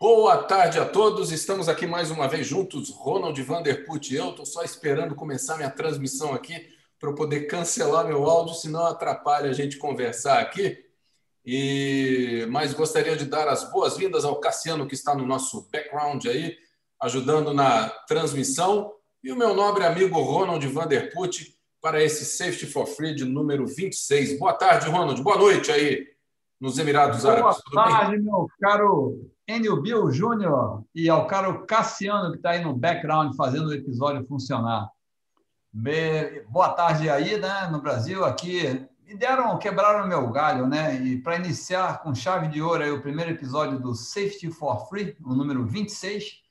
Boa tarde a todos. Estamos aqui mais uma vez juntos, Ronald Vanderput e eu. Estou só esperando começar minha transmissão aqui para eu poder cancelar meu áudio, senão atrapalha a gente conversar aqui. E mas gostaria de dar as boas-vindas ao Cassiano que está no nosso background aí, ajudando na transmissão, e o meu nobre amigo Ronald Vanderput para esse Safety for Free de número 26. Boa tarde, Ronald. Boa noite aí nos Emirados Árabes. Boa tarde, meu caro Enio Bill Júnior e ao caro Cassiano, que está aí no background fazendo o episódio funcionar. Boa tarde aí, né, no Brasil, aqui. Me deram, quebraram meu galho, né? E para iniciar com chave de ouro aí o primeiro episódio do Safety for Free, o número 26,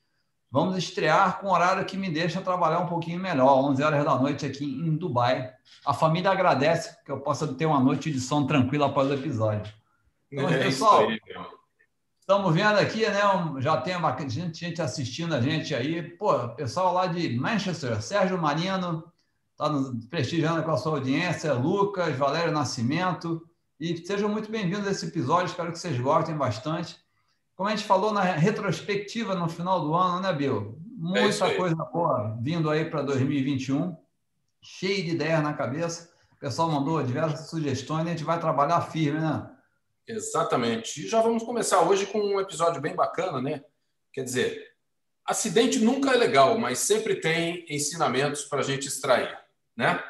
vamos estrear com um horário que me deixa trabalhar um pouquinho melhor, 11 horas da noite aqui em Dubai. A família agradece que eu possa ter uma noite de sono tranquila após o episódio. Então, é pessoal, aí, estamos vendo aqui, né? Já tem gente, gente assistindo a gente aí. Pô, pessoal lá de Manchester, Sérgio Marino, está prestigiando com a sua audiência, Lucas, Valério Nascimento. E sejam muito bem-vindos a esse episódio, espero que vocês gostem bastante. Como a gente falou na retrospectiva no final do ano, né, Bill? Muita é coisa boa vindo aí para 2021, cheio de ideias na cabeça. O pessoal mandou diversas sugestões e a gente vai trabalhar firme, né? Exatamente. E já vamos começar hoje com um episódio bem bacana, né? Quer dizer, acidente nunca é legal, mas sempre tem ensinamentos para a gente extrair, né?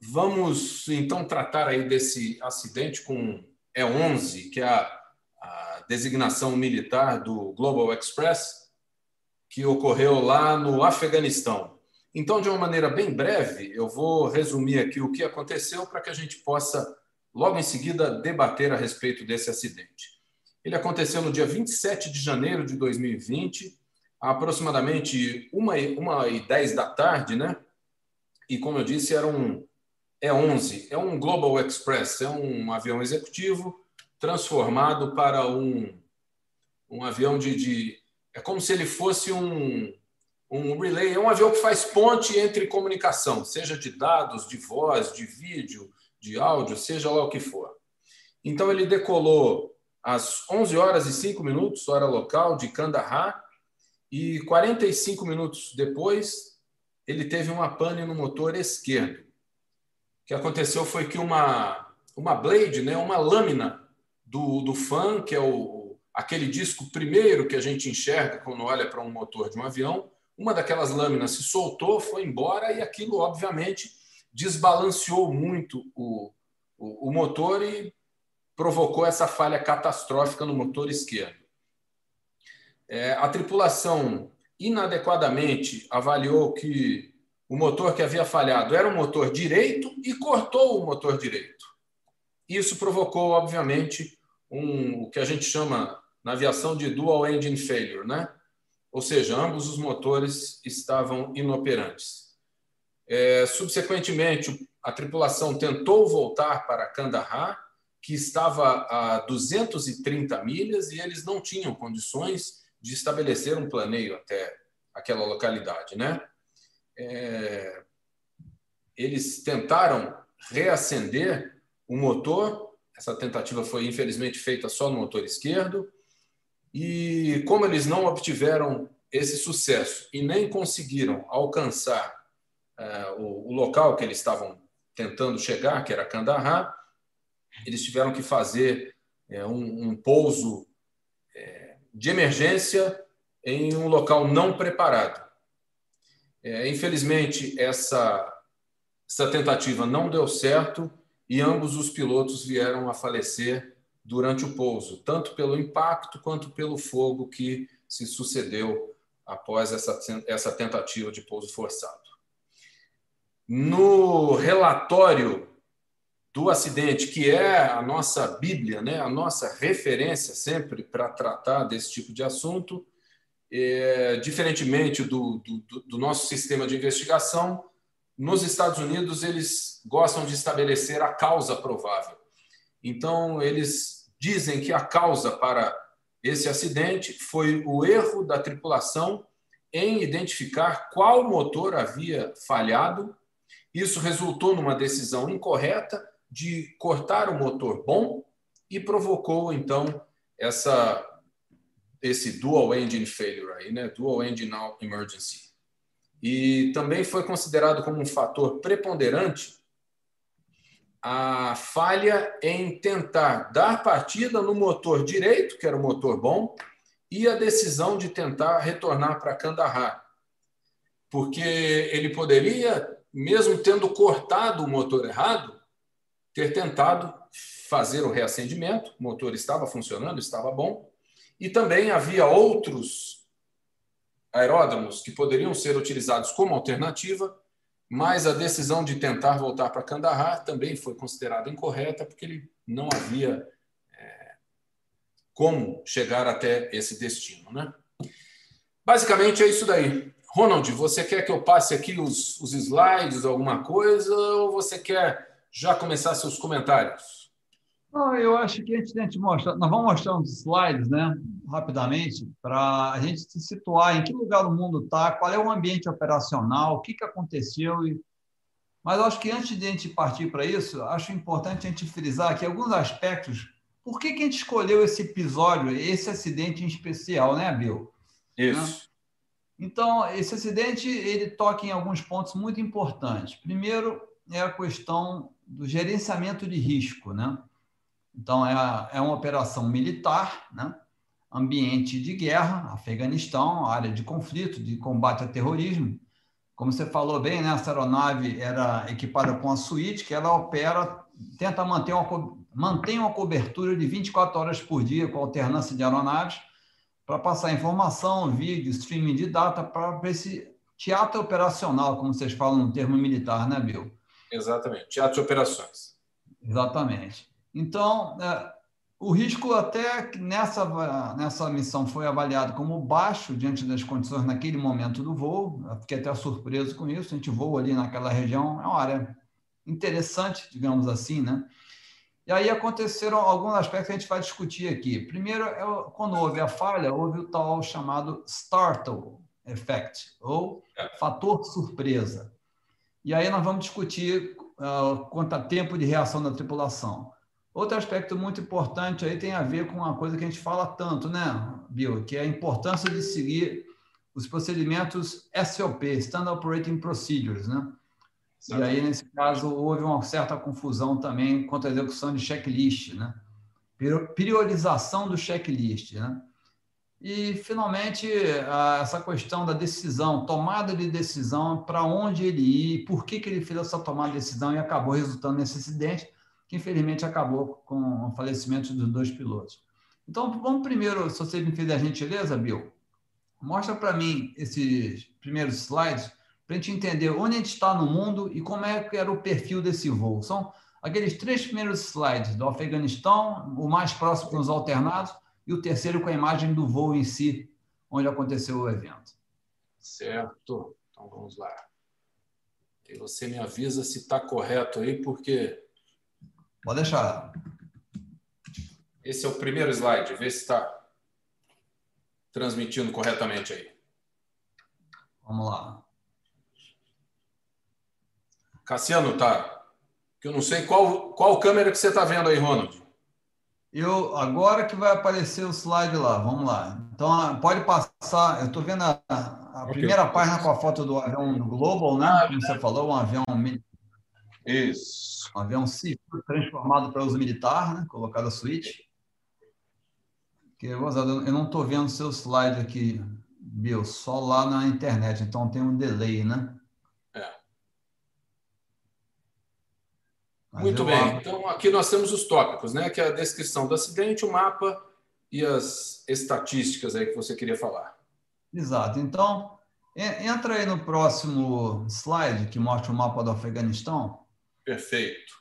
Vamos então tratar aí desse acidente com E11, que é a, a designação militar do Global Express, que ocorreu lá no Afeganistão. Então, de uma maneira bem breve, eu vou resumir aqui o que aconteceu para que a gente possa logo em seguida debater a respeito desse acidente. Ele aconteceu no dia 27 de janeiro de 2020, aproximadamente 1 e 10 da tarde, né? E como eu disse, era um E11, é um Global Express, é um avião executivo transformado para um, um avião de, de. É como se ele fosse um, um relay, é um avião que faz ponte entre comunicação, seja de dados, de voz, de vídeo, de áudio, seja lá o que for. Então ele decolou às 11 horas e 5 minutos, hora local, de Kandahar, e 45 minutos depois ele teve uma pane no motor esquerdo. O que aconteceu foi que uma, uma blade, né, uma lâmina do, do fan, que é o, aquele disco primeiro que a gente enxerga quando olha para um motor de um avião, uma daquelas lâminas se soltou, foi embora e aquilo, obviamente, desbalanceou muito o, o, o motor e provocou essa falha catastrófica no motor esquerdo. É, a tripulação inadequadamente avaliou que o motor que havia falhado era um motor direito e cortou o motor direito. Isso provocou, obviamente, um, o que a gente chama na aviação de dual engine failure, né? Ou seja, ambos os motores estavam inoperantes. É, subsequentemente, a tripulação tentou voltar para Kandahar, que estava a 230 milhas, e eles não tinham condições de estabelecer um planeio até aquela localidade. Né? É, eles tentaram reacender o motor, essa tentativa foi infelizmente feita só no motor esquerdo, e como eles não obtiveram esse sucesso e nem conseguiram alcançar o, o, local que eles estavam tentando chegar, que era Kandahar, eles tiveram que fazer é, um, um, pouso é, de emergência em um local não preparado. É, infelizmente, essa, essa tentativa não deu certo e ambos os pilotos vieram a falecer durante o pouso, tanto pelo impacto quanto pelo fogo que se sucedeu após essa, essa tentativa de pouso forçado. No relatório do acidente, que é a nossa Bíblia, né, a nossa referência sempre para tratar desse tipo de assunto, é, diferentemente do, do, do nosso sistema de investigação, nos Estados Unidos eles gostam de estabelecer a causa provável. Então, eles dizem que a causa para esse acidente foi o erro da tripulação em identificar qual motor havia falhado isso resultou numa decisão incorreta de cortar o motor bom e provocou, então, essa, esse dual engine failure aí, né? Dual engine emergency. E também foi considerado como um fator preponderante a falha em tentar dar partida no motor direito, que era o motor bom, e a decisão de tentar retornar para Kandahar. Porque ele poderia, mesmo tendo cortado o motor errado, ter tentado fazer o reacendimento, o motor estava funcionando, estava bom, e também havia outros aeródromos que poderiam ser utilizados como alternativa, mas a decisão de tentar voltar para Kandahar também foi considerada incorreta, porque ele não havia é, como chegar até esse destino. Né? Basicamente é isso daí. Ronald, você quer que eu passe aqui os, os slides, alguma coisa, ou você quer já começar seus comentários? Não, eu acho que a gente tem que mostrar. Nós vamos mostrar uns slides, né, rapidamente, para a gente se situar em que lugar o mundo está, qual é o ambiente operacional, o que, que aconteceu. E... Mas acho que antes de a gente partir para isso, acho importante a gente frisar aqui alguns aspectos. Por que, que a gente escolheu esse episódio, esse acidente em especial, né, Bill? Isso. Né? Então, esse acidente ele toca em alguns pontos muito importantes. Primeiro é a questão do gerenciamento de risco, né? Então, é, é uma operação militar, né? ambiente de guerra, Afeganistão, área de conflito, de combate ao terrorismo. Como você falou bem, né? essa aeronave era equipada com a suíte, que ela opera, tenta manter uma, mantém uma cobertura de 24 horas por dia, com alternância de aeronaves, para passar informação, vídeo, streaming de data, para esse teatro operacional, como vocês falam no termo militar, né, Bill? Exatamente, teatro de operações. Exatamente. Então, é, o risco até nessa, nessa missão foi avaliado como baixo diante das condições naquele momento do voo. Eu fiquei até surpreso com isso. A gente voa ali naquela região, é uma área interessante, digamos assim, né? E aí aconteceram alguns aspectos que a gente vai discutir aqui. Primeiro, é quando houve a falha, houve o tal chamado startle effect, ou fator surpresa. E aí nós vamos discutir uh, quanto a tempo de reação da tripulação. Outro aspecto muito importante aí tem a ver com uma coisa que a gente fala tanto, né, Bill, que é a importância de seguir os procedimentos SOP, Standard Operating Procedures, né? E aí, nesse caso, houve uma certa confusão também quanto à execução de checklist, né? Priorização do checklist, né? E, finalmente, essa questão da decisão, tomada de decisão, para onde ele ir, por que, que ele fez essa tomada de decisão e acabou resultando nesse acidente, que infelizmente acabou com o falecimento dos dois pilotos. Então, vamos primeiro, se você me fizer a gentileza, Bill, mostra para mim esses primeiros slides para a gente entender onde a gente está no mundo e como é que era o perfil desse voo. São aqueles três primeiros slides do Afeganistão, o mais próximo com os alternados, e o terceiro com a imagem do voo em si, onde aconteceu o evento. Certo. Então vamos lá. E você me avisa se está correto aí, porque Pode deixar. Esse é o primeiro slide, vê se está transmitindo corretamente aí. Vamos lá. Cassiano, tá? Que eu não sei qual, qual câmera que você está vendo aí, Ronald. Eu agora que vai aparecer o slide lá, vamos lá. Então ah, pode passar. Eu estou vendo a, a okay. primeira página com a foto do avião Global, né? Como você falou, um avião isso. Um avião civil transformado para uso militar, né? colocado a suíte. Que, eu não estou vendo seu slide aqui, Bill, só lá na internet, então tem um delay, né? Muito bem. Abro... Então, aqui nós temos os tópicos, né? Que é a descrição do acidente, o mapa e as estatísticas aí que você queria falar. Exato. Então, entra aí no próximo slide que mostra o mapa do Afeganistão. Perfeito.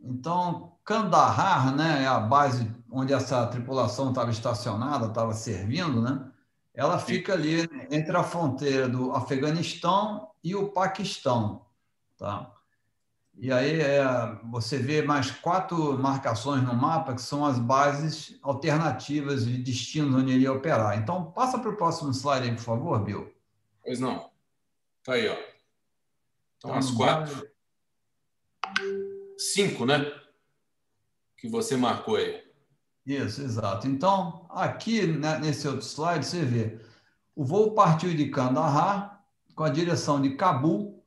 Então, Kandahar, né, é a base onde essa tripulação estava estacionada, estava servindo, né? Ela fica ali entre a fronteira do Afeganistão e o Paquistão, tá? E aí é, você vê mais quatro marcações no mapa que são as bases alternativas de destinos onde ele ia operar. Então, passa para o próximo slide aí, por favor, Bill. Pois não. Tá aí, ó. Então, então as quatro cinco, né? Que você marcou aí. Isso, exato. Então, aqui né, nesse outro slide, você vê o voo partiu de Kandahar com a direção de Cabul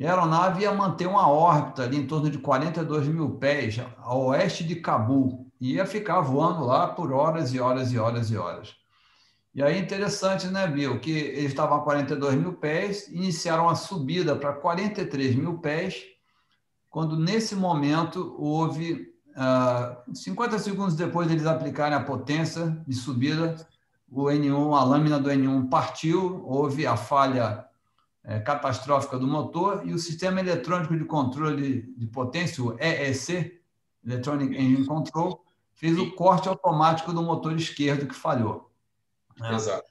e a aeronave ia manter uma órbita ali em torno de 42 mil pés a oeste de Cabul e ia ficar voando lá por horas e horas e horas e horas. E aí interessante, né, Bill, que eles estavam a 42 mil pés, iniciaram a subida para 43 mil pés, quando nesse momento houve, uh, 50 segundos depois deles aplicarem a potência de subida, o N1, a lâmina do N1 partiu, houve a falha catastrófica do motor e o sistema eletrônico de controle de potência, o EEC, Electronic Engine Control, fez o corte automático do motor esquerdo que falhou. É. Exato.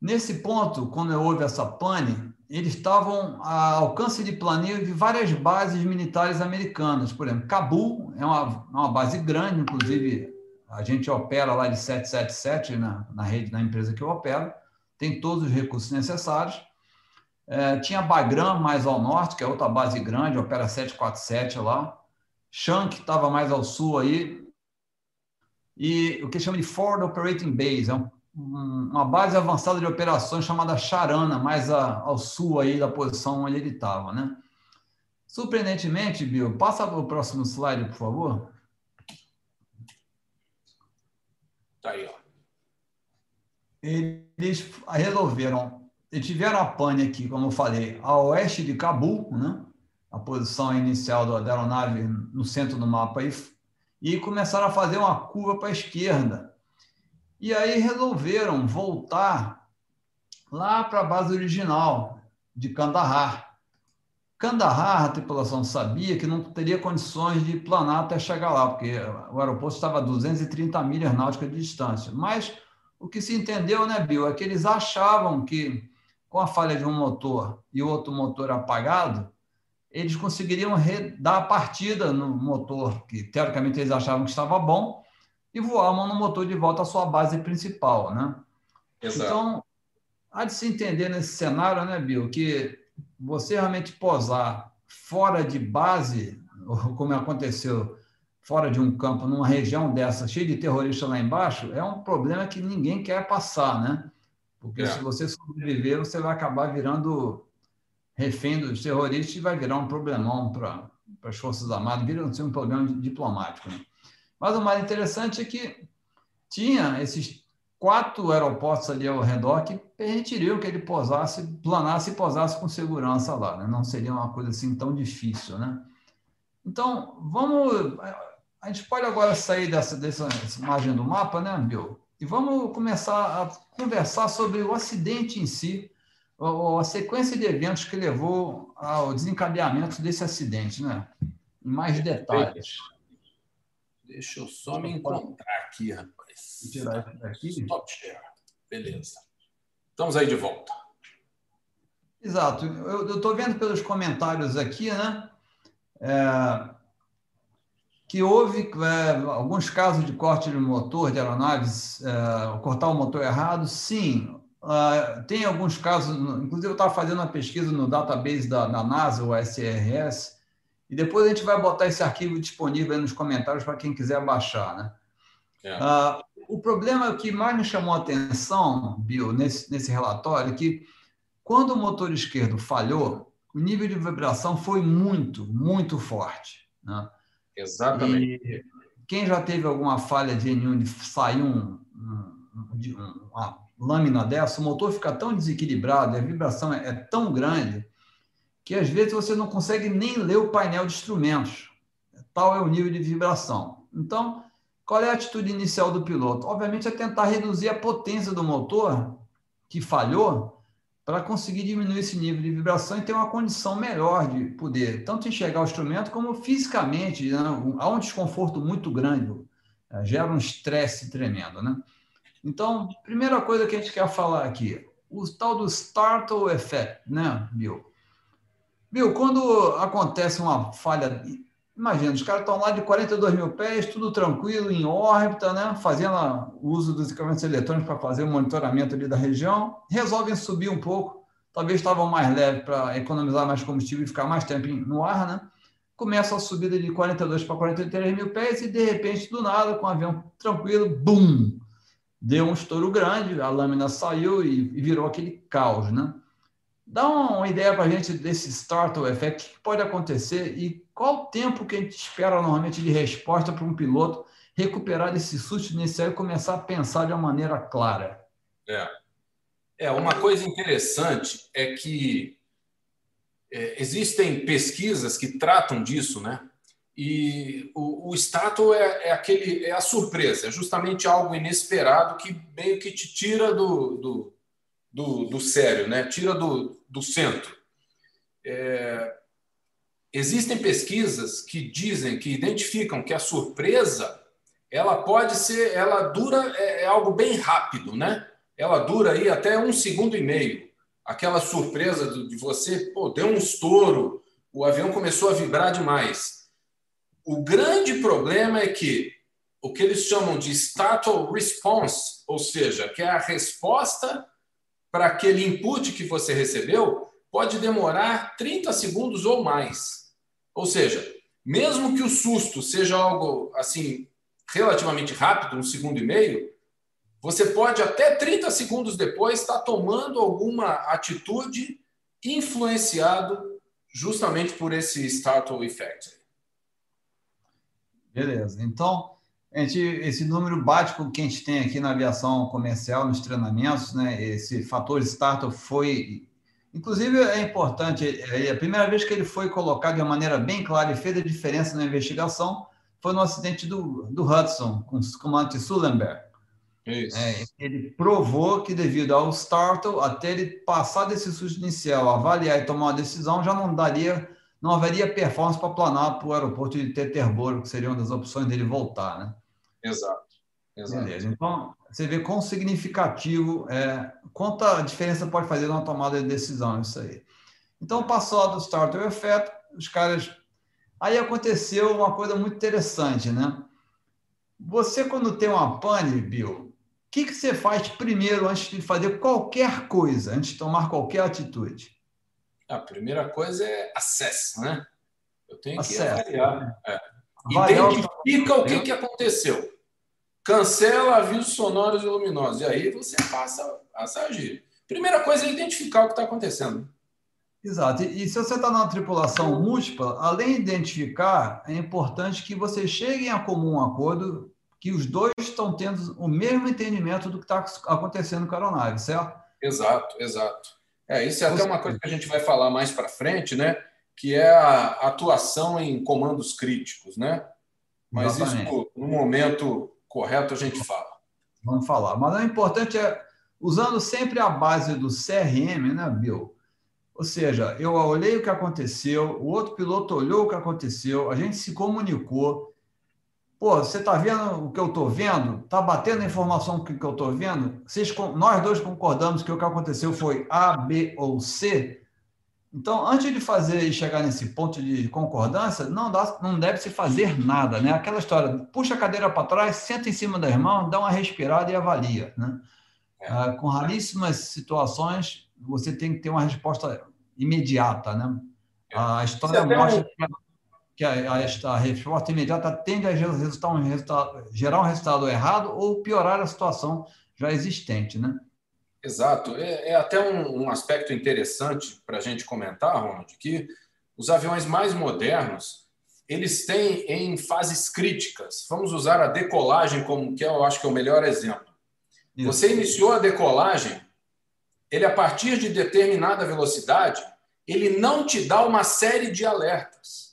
Nesse ponto, quando houve essa pane, eles estavam a alcance de planeio de várias bases militares americanas. Por exemplo, Cabul é uma, uma base grande, inclusive a gente opera lá de 777 na, na rede, na empresa que eu opero, tem todos os recursos necessários. É, tinha Bagram mais ao norte, que é outra base grande, opera 747 lá. Shank estava mais ao sul aí. E o que chama de Forward Operating Base, é um uma base avançada de operações chamada Charana, mais a, ao sul aí da posição onde ele estava, né? Surpreendentemente, Bill, passa para o próximo slide, por favor. Tá aí, ó. Eles resolveram, tiveram a pane aqui, como eu falei, a oeste de Cabul, né? A posição inicial da aeronave no centro do mapa aí, e começaram a fazer uma curva para a esquerda e aí resolveram voltar lá para a base original de Kandahar. Kandahar, a tripulação sabia que não teria condições de planar até chegar lá, porque o aeroporto estava a 230 milhas náuticas de distância. Mas o que se entendeu, né, Bill, é que eles achavam que com a falha de um motor e outro motor apagado, eles conseguiriam dar a partida no motor que teoricamente eles achavam que estava bom e voar no motor de volta à sua base principal, né? Exato. Então, há de se entender nesse cenário, né, Bill, que você realmente posar fora de base, como aconteceu fora de um campo, numa região dessa, cheia de terroristas lá embaixo, é um problema que ninguém quer passar, né? Porque é. se você sobreviver, você vai acabar virando refém dos terroristas e vai virar um problemão para as Forças Armadas, vira um problema diplomático. Né? Mas o mais interessante é que tinha esses quatro aeroportos ali ao redor que permitiriam que ele pousasse, planasse e pousasse com segurança lá. Né? Não seria uma coisa assim tão difícil. Né? Então, vamos. A gente pode agora sair dessa, dessa imagem do mapa, né, Bill? E vamos começar a conversar sobre o acidente em si, a sequência de eventos que levou ao desencadeamento desse acidente, né? Em mais detalhes. Deixa eu só me encontrar aqui, rapaz. Tirar isso daqui. Stop share. Beleza. Estamos aí de volta. Exato. Eu estou vendo pelos comentários aqui, né? É, que houve é, alguns casos de corte de motor de aeronaves, é, cortar o motor errado. Sim, é, tem alguns casos. Inclusive, eu estava fazendo uma pesquisa no database da, da NASA, o SRS, e depois a gente vai botar esse arquivo disponível aí nos comentários para quem quiser baixar. Né? É. O problema que mais me chamou a atenção, Bill, nesse, nesse relatório, é que quando o motor esquerdo falhou, o nível de vibração foi muito, muito forte. Né? Exatamente. E quem já teve alguma falha de N1 de sair um, um, uma lâmina dessa, o motor fica tão desequilibrado, a vibração é, é tão grande que às vezes você não consegue nem ler o painel de instrumentos. Tal é o nível de vibração. Então, qual é a atitude inicial do piloto? Obviamente é tentar reduzir a potência do motor que falhou para conseguir diminuir esse nível de vibração e ter uma condição melhor de poder tanto enxergar o instrumento como fisicamente, né? há um desconforto muito grande, é, gera um estresse tremendo, né? Então, primeira coisa que a gente quer falar aqui, o tal do startle effect, né, Bill? Viu, quando acontece uma falha, imagina, os caras estão lá de 42 mil pés, tudo tranquilo, em órbita, né? fazendo uso dos equipamentos eletrônicos para fazer o monitoramento ali da região, resolvem subir um pouco, talvez estavam mais leves para economizar mais combustível e ficar mais tempo no ar, né? começa a subida de 42 para 43 mil pés e, de repente, do nada, com o avião tranquilo, bum! Deu um estouro grande, a lâmina saiu e virou aquele caos, né? Dá uma ideia para a gente desse startle effect, o que pode acontecer e qual o tempo que a gente espera normalmente de resposta para um piloto recuperar esse susto inicial e começar a pensar de uma maneira clara. É. É, uma coisa interessante é que é, existem pesquisas que tratam disso, né? E o, o status é, é, aquele, é a surpresa, é justamente algo inesperado que meio que te tira do, do, do, do sério, né? Tira do, do centro. É, existem pesquisas que dizem, que identificam que a surpresa ela pode ser, ela dura, é, é algo bem rápido, né? Ela dura aí até um segundo e meio. Aquela surpresa de você, pô, deu um estouro, o avião começou a vibrar demais. O grande problema é que o que eles chamam de startle response, ou seja, que é a resposta para aquele input que você recebeu, pode demorar 30 segundos ou mais. Ou seja, mesmo que o susto seja algo assim relativamente rápido, um segundo e meio, você pode até 30 segundos depois estar tomando alguma atitude influenciado justamente por esse startle effect. Beleza. Então, a gente, esse número bate com o que a gente tem aqui na aviação comercial, nos treinamentos, né? Esse fator startle foi Inclusive, é importante, é a primeira vez que ele foi colocado de uma maneira bem clara e fez a diferença na investigação foi no acidente do, do Hudson, com o comandante Sullenberg. É, ele provou que, devido ao startle, até ele passar desse susto inicial, avaliar e tomar uma decisão, já não daria, não haveria performance para planar para o aeroporto de Teterboro, que seria uma das opções dele voltar, né? Exato. Exato. Beleza. Então, você vê quão significativo, é, quanta diferença pode fazer na tomada de decisão isso aí. Então, passou do starter effect, os caras Aí aconteceu uma coisa muito interessante, né? Você, quando tem uma pane, Bill, o que, que você faz primeiro antes de fazer qualquer coisa, antes de tomar qualquer atitude? A primeira coisa é acesso, né? Eu tenho que avaliar. É. Identifica o que, que aconteceu. Cancela avisos sonoros e luminosos. E aí você passa a agir. Primeira coisa é identificar o que está acontecendo. Exato. E, e se você está numa tripulação múltipla, além de identificar, é importante que vocês cheguem a comum acordo que os dois estão tendo o mesmo entendimento do que está acontecendo com a aeronave, certo? Exato, exato. É, isso é até uma coisa que a gente vai falar mais para frente, né? Que é a atuação em comandos críticos, né? Mas Exatamente. isso, no momento correto, a gente fala. Vamos falar. Mas o importante é, usando sempre a base do CRM, né, Bill? Ou seja, eu olhei o que aconteceu, o outro piloto olhou o que aconteceu, a gente se comunicou. Pô, você está vendo o que eu estou vendo? Está batendo a informação que, que eu estou vendo? Vocês, nós dois concordamos que o que aconteceu foi A, B ou C. Então, antes de fazer e chegar nesse ponto de concordância, não, dá, não deve se fazer nada, né? Aquela história, puxa a cadeira para trás, senta em cima das mãos, dá uma respirada e avalia, né? É. Ah, com raríssimas situações, você tem que ter uma resposta imediata. Né? É. A história mostra que a, a, a, resposta imediata tende a resultar um resultado, gerar um resultado errado ou piorar a situação já existente. Né? Exato. É, é até um, um, aspecto interessante para a gente comentar, Ronald, que os aviões mais modernos eles têm em fases críticas. Vamos usar a decolagem como que eu acho que é o melhor exemplo. Isso. Você iniciou a decolagem, ele a partir de determinada velocidade, ele não te dá uma série de alertas.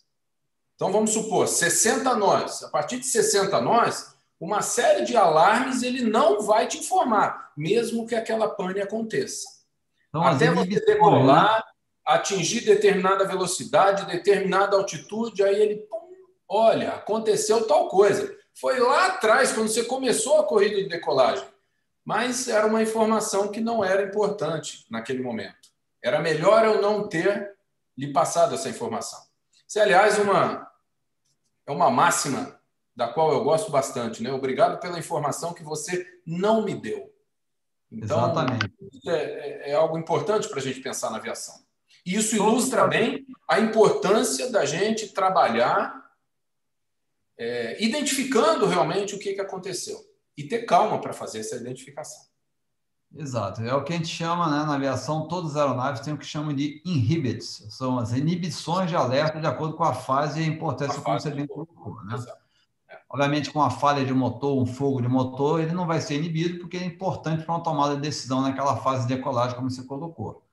Então vamos supor, 60 nós. A partir de 60 nós, uma série de alarmes ele não vai te informar, mesmo que aquela pane aconteça. Então, Até você decolar, atingir determinada velocidade, determinada altitude, aí ele, pum, olha, aconteceu tal coisa. Foi lá atrás, quando você começou a corrida de decolagem. Mas era uma informação que não era importante naquele momento. Era melhor eu não ter lhe passado essa informação. Isso é, aliás, uma, é uma máxima da qual eu gosto bastante. Né? Obrigado pela informação que você não me deu. Então, Exatamente. Isso é, é, é algo importante para a gente pensar na aviação. Isso ilustra bem a importância da gente trabalhar é, identificando realmente o que, que aconteceu e ter calma para fazer essa identificação. Exato. É o que a gente chama, né, na aviação, todas as aeronaves têm o que chamam de inhibits, são as inibições de alerta de acordo com a fase e a importância, a como você bem colocou. Né? É. Obviamente, com a falha de motor, um fogo de motor, ele não vai ser inibido, porque é importante para uma tomada de decisão naquela fase de decolagem, como você colocou.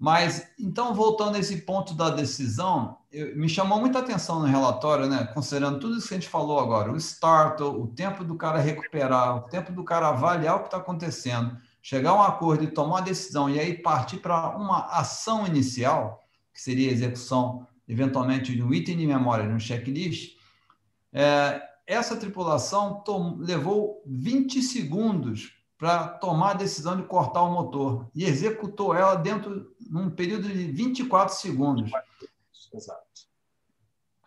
Mas, então, voltando a esse ponto da decisão, eu, me chamou muita atenção no relatório, né? considerando tudo isso que a gente falou agora, o start, o tempo do cara recuperar, o tempo do cara avaliar o que está acontecendo, chegar a um acordo e tomar uma decisão, e aí partir para uma ação inicial, que seria a execução, eventualmente, de um item de memória, de um checklist, é, essa tripulação tom, levou 20 segundos para tomar a decisão de cortar o motor e executou ela dentro num período de 24 segundos. Exato.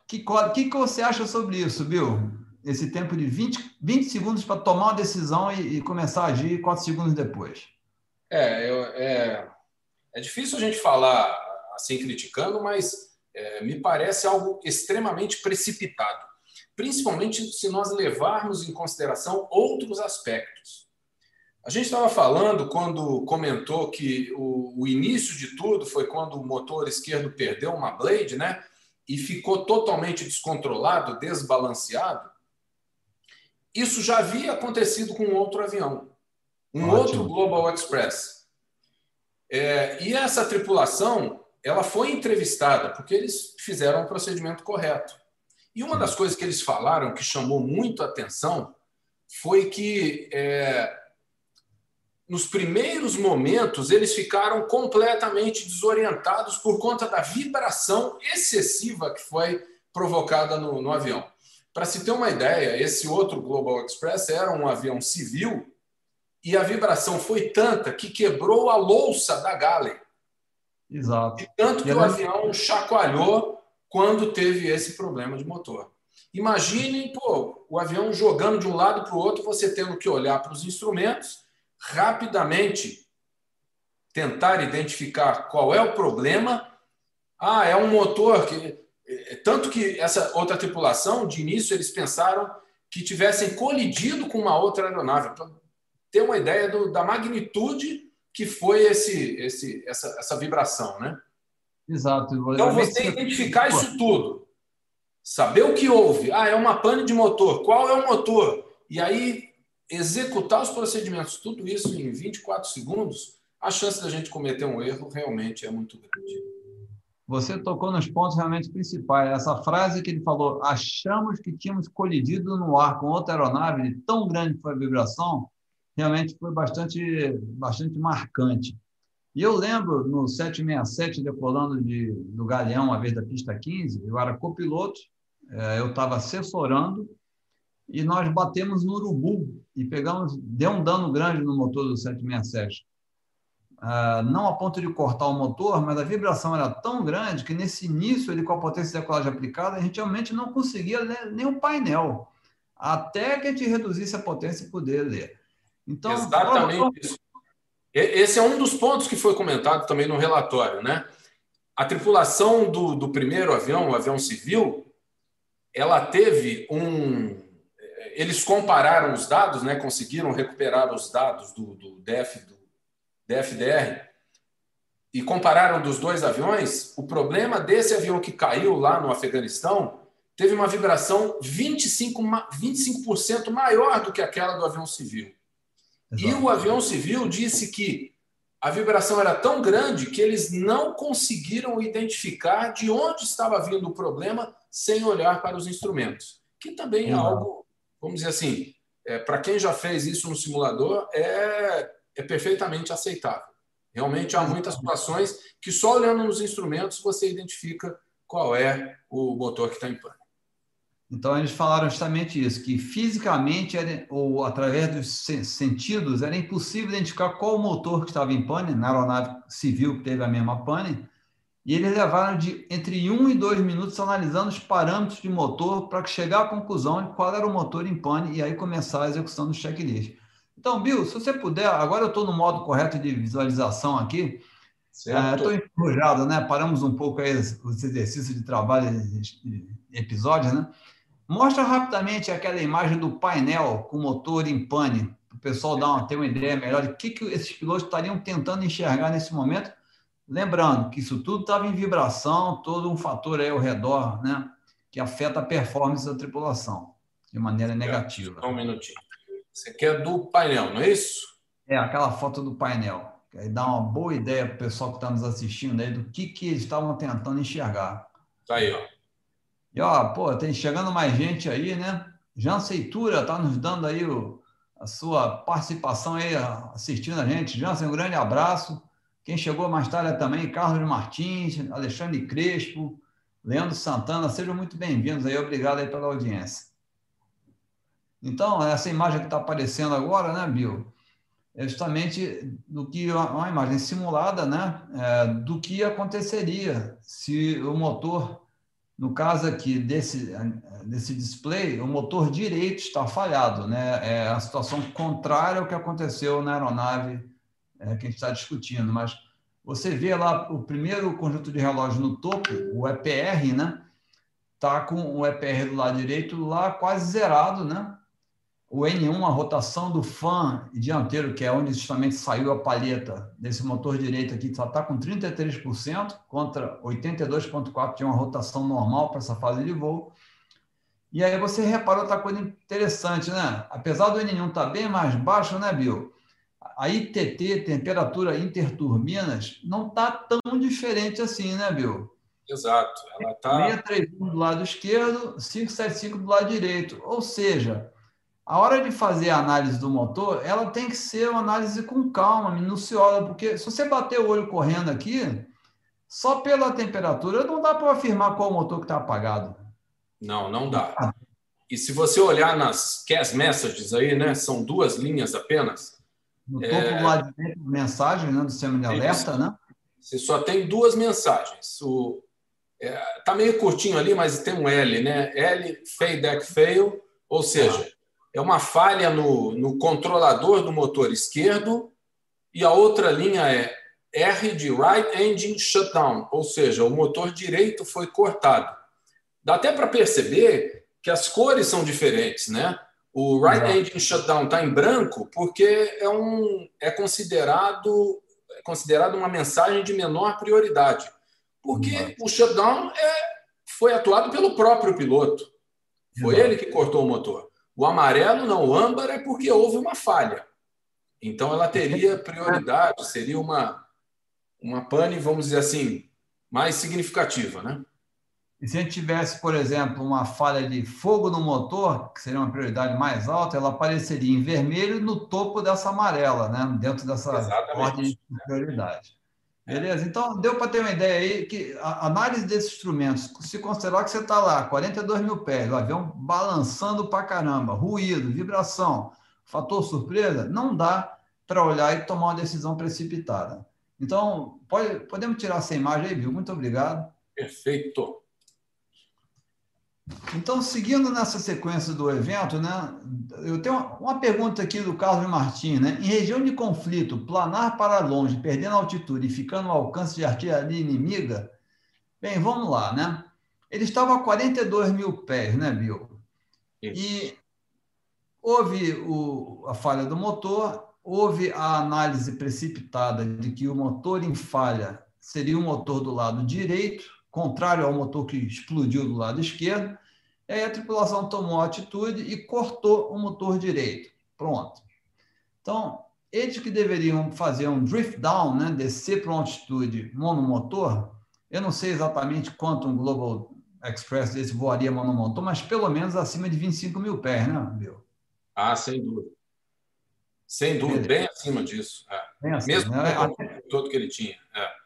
O que, que, que você acha sobre isso, Bill? Esse tempo de 20, 20 segundos para tomar uma decisão e, e, começar a agir 4 segundos depois. É, eu, é, é difícil a gente falar assim criticando, mas é, me parece algo extremamente precipitado, principalmente se nós levarmos em consideração outros aspectos. A gente estava falando quando comentou que o, o, início de tudo foi quando o motor esquerdo perdeu uma blade, né? E ficou totalmente descontrolado, desbalanceado. Isso já havia acontecido com outro avião, um Ótimo. outro Global Express. É, e essa tripulação, ela foi entrevistada porque eles fizeram o procedimento correto. E uma das coisas que eles falaram que chamou muito a atenção foi que é, nos primeiros momentos, eles ficaram completamente desorientados por conta da vibração excessiva que foi provocada no, no avião. Para se ter uma ideia, esse outro Global Express era um avião civil e a vibração foi tanta que quebrou a louça da galley. Exato. De tanto que o avião chacoalhou quando teve esse problema de motor. Imaginem, pô, o avião jogando de um lado para o outro, você tendo que olhar para os instrumentos rapidamente tentar identificar qual é o problema. Ah, é um motor que. É, tanto que essa outra tripulação, de início, eles pensaram que tivessem colidido com uma outra aeronave, para ter uma ideia do, da magnitude que foi esse, esse, essa, essa vibração, né? Exato. Então, você identificar isso tudo, saber o que houve. Ah, é uma pane de motor. Qual é o motor? E aí executar os procedimentos, tudo isso em 24 segundos, a chance da gente cometer um erro realmente é muito grande. Você tocou nos pontos realmente principais. Essa frase que ele falou, achamos que tínhamos colidido no ar com outra aeronave, tão grande foi a vibração, realmente foi bastante, bastante marcante. E eu lembro no 767, decolando de, do Galeão, uma vez da pista 15, eu era copiloto, eh, eu estava assessorando e nós batemos no urubu e pegamos, deu um dano grande no motor do 767. Ah, não a ponto de cortar o motor, mas a vibração era tão grande que nesse início, ele com a potência de decolagem aplicada, a gente realmente não conseguia ler nem o painel, até que a gente reduzisse a potência e poder ler. Então, Exatamente isso. Esse é um dos pontos que foi comentado também no relatório, né? A tripulação do, do primeiro avião, o avião civil, ela teve um, eles compararam os dados, né, conseguiram recuperar os dados do, do, DF, do DFDR e compararam dos dois aviões. O problema desse avião que caiu lá no Afeganistão teve uma vibração 25%, 25 maior do que aquela do avião civil. Exato. E o avião civil disse que a vibração era tão grande que eles não conseguiram identificar de onde estava vindo o problema sem olhar para os instrumentos, que também é algo vamos dizer assim, é, para quem já fez isso no simulador, é, é perfeitamente aceitável. Realmente há muitas situações que só olhando nos instrumentos você identifica qual é o motor que está em pane. Então, eles falaram justamente isso, que fisicamente, era, ou através dos sentidos, era impossível identificar qual motor que estava em pane, na aeronave civil que teve a mesma pane, e eles levaram de entre um e dois minutos analisando os parâmetros de motor para chegar à conclusão de qual era o motor em pane e aí começar a execução do checklist. Então, Bill, se você puder, agora eu estou no modo correto de visualização aqui, Estou é, enferrujado, né? Paramos um pouco aí os exercícios de trabalho episódios, né? Mostra rapidamente aquela imagem do painel com motor em pane, para o pessoal dar uma, ter uma ideia melhor de que, que esses pilotos estariam tentando enxergar nesse momento. Lembrando que isso tudo estava em vibração, todo um fator aí ao redor, né? Que afeta a performance da tripulação de maneira negativa. Só um minutinho. Você quer do painel, não é isso? É, aquela foto do painel. Aí dá uma boa ideia para o pessoal que está nos assistindo aí do que, que eles estavam tentando enxergar. Tá aí, ó. E ó, pô, tem chegando mais gente aí, né? Jean Seitura está nos dando aí o, a sua participação aí, assistindo a gente. Jansen, um grande abraço. Quem chegou mais tarde também, Carlos Martins, Alexandre Crespo, Leandro Santana, sejam muito bem-vindos aí, obrigado aí pela audiência. Então, essa imagem que está aparecendo agora, né, Bill, é justamente do que uma imagem simulada, né, é, do que aconteceria se o motor no caso aqui desse, desse display, o motor direito está falhado, né? É a situação contrária ao que aconteceu na aeronave é, que a gente está discutindo. Mas você vê lá o primeiro conjunto de relógio no topo, o EPR, né? Está com o EPR do lado direito lá quase zerado, né? o N1, a rotação do fan dianteiro, que é onde justamente saiu a palheta desse motor direito aqui, só está com 33% contra 82,4% de uma rotação normal para essa fase de voo. E aí você reparou outra coisa interessante, né? Apesar do N1 estar tá bem mais baixo, né, Bill? A ITT, temperatura interturbinas, não está tão diferente assim, né, Bill? Exato. Ela está... 631 do lado esquerdo, 575 do lado direito. Ou seja, a hora de fazer a análise do motor, ela tem que ser uma análise com calma, minuciosa, porque se você bater o olho correndo aqui, só pela temperatura não dá para afirmar qual motor que está apagado. Não, não dá. E se você olhar nas cast messages aí, né, são duas linhas apenas. No topo é... do lado de mensagem, né, do sistema de alerta, Isso. né? Você só tem duas mensagens. O é, tá meio curtinho ali, mas tem um L, né? L fade deck fail, ou seja, é uma falha no, no controlador do motor esquerdo e a outra linha é R de Right Engine Shutdown, ou seja, o motor direito foi cortado. Dá até para perceber que as cores são diferentes, né? O Right Exato. Engine Shutdown está em branco porque é, um, é considerado é considerado uma mensagem de menor prioridade, porque o shutdown é, foi atuado pelo próprio piloto. Foi Exato. ele que cortou o motor. O amarelo não, o âmbar é porque houve uma falha. Então ela teria prioridade, seria uma, uma pane, vamos dizer assim, mais significativa, né? E se a gente tivesse, por exemplo, uma falha de fogo no motor, que seria uma prioridade mais alta, ela apareceria em vermelho no topo dessa amarela, né? dentro dessa Exatamente. ordem de prioridade. Beleza? Então, deu para ter uma ideia aí que a análise desses instrumentos, se considerar que você está lá, 42 mil pés, o avião balançando para caramba, ruído, vibração, fator surpresa, não dá para olhar e tomar uma decisão precipitada. Então, pode, podemos tirar essa imagem aí, viu? Muito obrigado. Perfeito. Então, seguindo nessa sequência do evento, né, eu tenho uma, pergunta aqui do Carlos Martins. Né? Em região de conflito, planar para longe, perdendo altitude e ficando ao alcance de artilharia inimiga, bem, vamos lá, né? Ele estava a 42 mil pés, né, Bill? Isso. E houve o, a falha do motor, houve a análise precipitada de que o motor em falha seria o motor do lado direito, contrário ao motor que explodiu do lado esquerdo. E aí a tripulação tomou a atitude e cortou o motor direito. Pronto. Então, eles que deveriam fazer um drift down, né, descer para uma altitude monomotor, eu não sei exatamente quanto um Global Express desse voaria monomotor, mas pelo menos acima de 25 mil pés, né, Bill? Ah, sem dúvida. Sem dúvida, bem acima disso. É. Bem acima, Mesmo né? com o todo que ele tinha. É.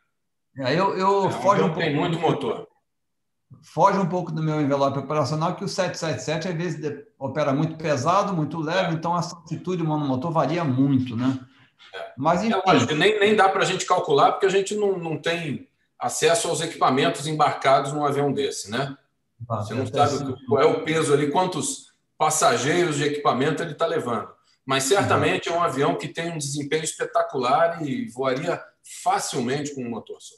É, eu, eu é, foge um pouco. Tem muito motor. Foge um pouco do meu envelope operacional, que o 777 às vezes opera muito pesado, muito leve, é. então essa altitude do motor varia muito, né? É. Mas é, enfim... é, lógico, nem, nem dá para a gente calcular, porque a gente não, não tem acesso aos equipamentos embarcados num avião desse, né? Ah, Você não sabe qual é o peso ali, quantos passageiros de equipamento ele está levando. mas certamente é um avião que tem um desempenho espetacular e voaria facilmente com um motor só.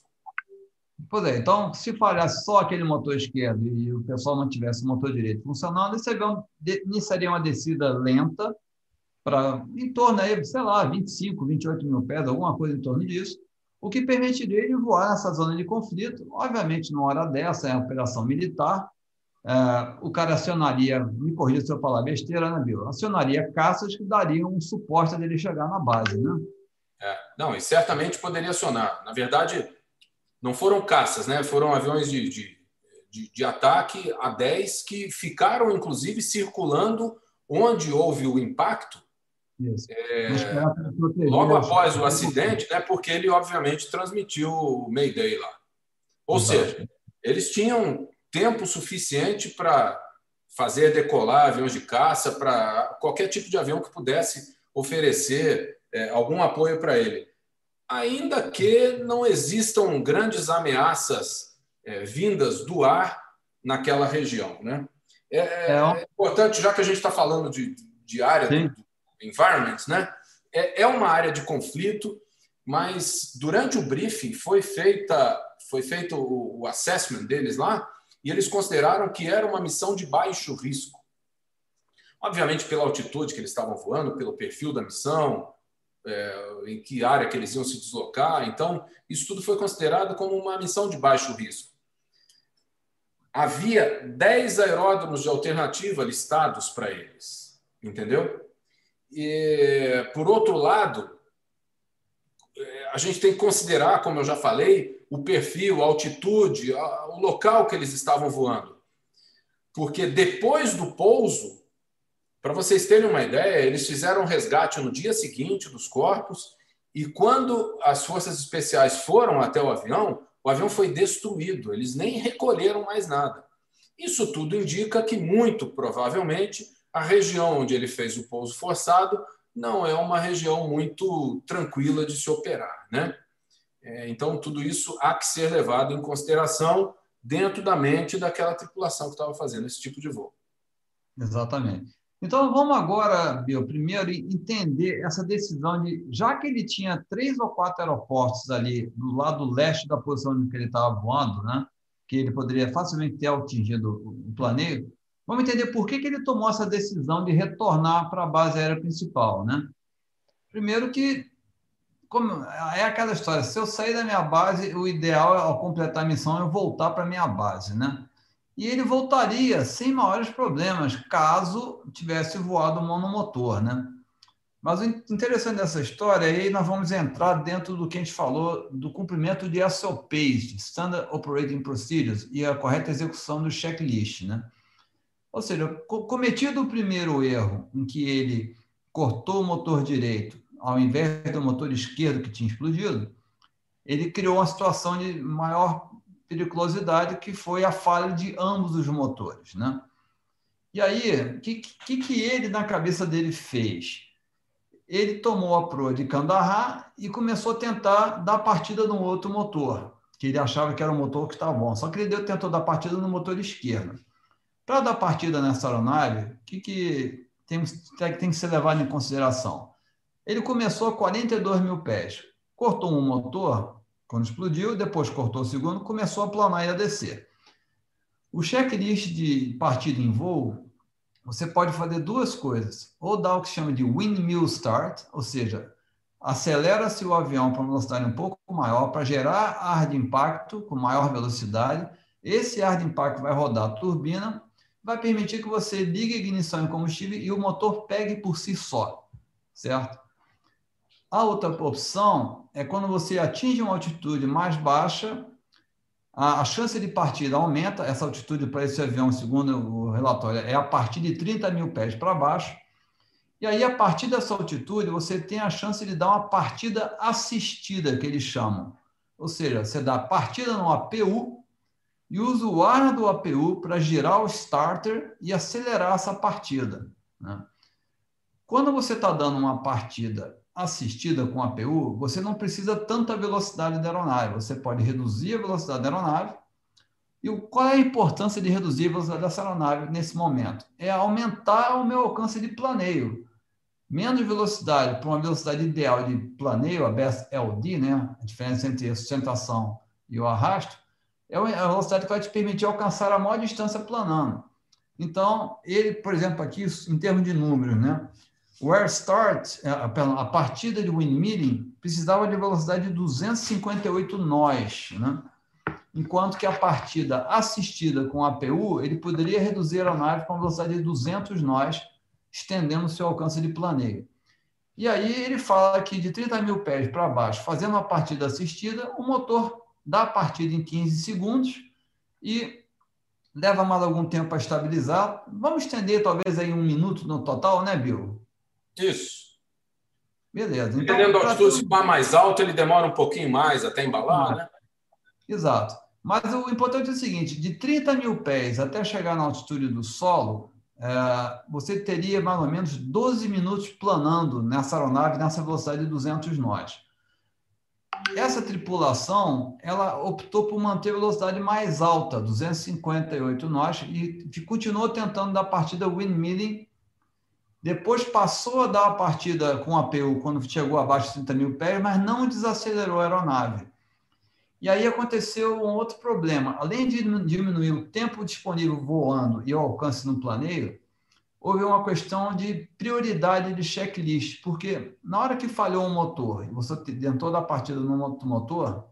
Pois é, então, se falhasse só aquele motor esquerdo e o pessoal não tivesse o motor direito funcionando, iniciaria uma descida lenta para em torno aí, sei lá, 25, 28 mil pés, alguma coisa em torno disso, o que permitiria ele voar nessa zona de conflito. Obviamente, numa hora dessa, é operação militar, é, o cara acionaria, me corrija se eu falar besteira, né, Bill? Acionaria caças que dariam um suporte dele chegar na base, né? É, não, e certamente poderia acionar. Na verdade, não foram caças, né? Foram aviões de, de, de, de ataque a 10 que ficaram, inclusive, circulando onde houve o impacto é, logo após o acidente, né, porque ele obviamente transmitiu o Mayday lá. Ou Exato. seja, eles tinham tempo suficiente para fazer decolar aviões de caça, para qualquer tipo de avião que pudesse oferecer é, algum apoio para ele. Ainda que não existam grandes ameaças é, vindas do ar naquela região. Né? É, é, é importante, já que a gente está falando de, de área do, environment, né? É, é uma área de conflito, mas durante o briefing foi feita foi feito o, o assessment deles lá e eles consideraram que era uma missão de baixo risco. Obviamente pela altitude que eles estavam voando, pelo perfil da missão, é, em que área que eles iam se deslocar. Então, isso tudo foi considerado como uma missão de baixo risco. Havia 10 aeródromos de alternativa listados para eles, entendeu? E, por outro lado, a gente tem que considerar, como eu já falei, o perfil, a altitude, o local que eles estavam voando. Porque depois do pouso, para vocês terem uma ideia, eles fizeram um resgate no dia seguinte dos corpos e quando as forças especiais foram até o avião, o avião foi destruído, eles nem recolheram mais nada. Isso tudo indica que, muito provavelmente, a região onde ele fez o pouso forçado não é uma região muito tranquila de se operar. Né? É, então, tudo isso há que ser levado em consideração dentro da mente daquela tripulação que estava fazendo esse tipo de voo. Exatamente. Então, vamos agora, Bill, primeiro entender essa decisão de, já que ele tinha três ou quatro aeroportos ali do lado leste da posição em que ele estava voando, né, que ele poderia facilmente ter atingido o planeta, Vamos entender por que, que ele tomou essa decisão de retornar para a base aérea principal. Né? Primeiro que como, é aquela história, se eu sair da minha base, o ideal é, ao completar a missão, eu voltar para a minha base. Né? E ele voltaria sem maiores problemas, caso tivesse voado monomotor. Né? Mas o interessante dessa história, aí nós vamos entrar dentro do que a gente falou do cumprimento de SOPs, Standard Operating Procedures, e a correta execução do checklist. Né? Ou seja, cometido o primeiro erro, em que ele cortou o motor direito ao invés do motor esquerdo que tinha explodido, ele criou uma situação de maior periculosidade, que foi a falha de ambos os motores. Né? E aí, o que, que, que ele, na cabeça dele, fez? Ele tomou a proa de Kandahar e começou a tentar dar partida no outro motor, que ele achava que era o motor que estava bom. Só que ele deu, tentou dar partida no motor esquerdo. Para dar partida nessa aeronave, o que, que tem, tem que ser levado em consideração? Ele começou a 42 mil pés, cortou um motor quando explodiu, depois cortou o segundo, começou a planar e a descer. O checklist de partida em voo, você pode fazer duas coisas. Ou dar o que chama de windmill start, ou seja, acelera-se o avião para uma velocidade um pouco maior para gerar ar de impacto com maior velocidade. Esse ar de impacto vai rodar a turbina vai permitir que você ligue a ignição em combustível e o motor pegue por si só, certo? A outra opção é quando você atinge uma altitude mais baixa, a, a chance de partida aumenta, essa altitude para esse avião, segundo o relatório, é a partir de 30 mil pés para baixo, e aí, a partir dessa altitude, você tem a chance de dar uma partida assistida, que eles chamam. Ou seja, você dá partida no APU, e usa o ar do APU para girar o starter e acelerar essa partida. Né? Quando você está dando uma partida assistida com APU, você não precisa tanta velocidade da aeronave. Você pode reduzir a velocidade da aeronave. E qual é a importância de reduzir a velocidade dessa aeronave nesse momento? É aumentar o meu alcance de planeio. menos velocidade para uma velocidade ideal de planeio, a BSLD, né? a diferença entre a sustentação e o arrasto, é a velocidade que vai te permitir alcançar a maior distância planando. Então, ele, por exemplo, aqui, em termos de números, né? O Air Start, é, a partida de windmilling, precisava de velocidade de 258 nós, né? enquanto que a partida assistida com APU, ele poderia reduzir a nave com a velocidade de 200 nós, estendendo seu alcance de planeio. E aí ele fala que de 30 mil pés para baixo, fazendo uma partida assistida, o motor dá a partida em 15 segundos e leva mais algum tempo para estabilizar. Vamos estender talvez aí um minuto no total, né, Bill? Isso. Beleza. Então, Dependendo da altitude, se for mais alto, ele demora um pouquinho mais até embalar, né? Exato. Mas o importante é o seguinte: de 30 mil pés até chegar na altitude do solo, é, você teria mais ou menos 12 minutos planando nessa aeronave nessa velocidade de 200 nós. Essa tripulação, ela optou por manter a velocidade mais alta, 258 nós, e continuou tentando dar partida windmilling. Depois passou a dar a partida com APU quando chegou abaixo de 30 mil pés, mas não desacelerou a aeronave. E aí aconteceu um outro problema. Além de diminuir o tempo disponível voando e o alcance no planeio, houve uma questão de prioridade de checklist, porque na hora que falhou um motor e você tentou dar partida no outro motor,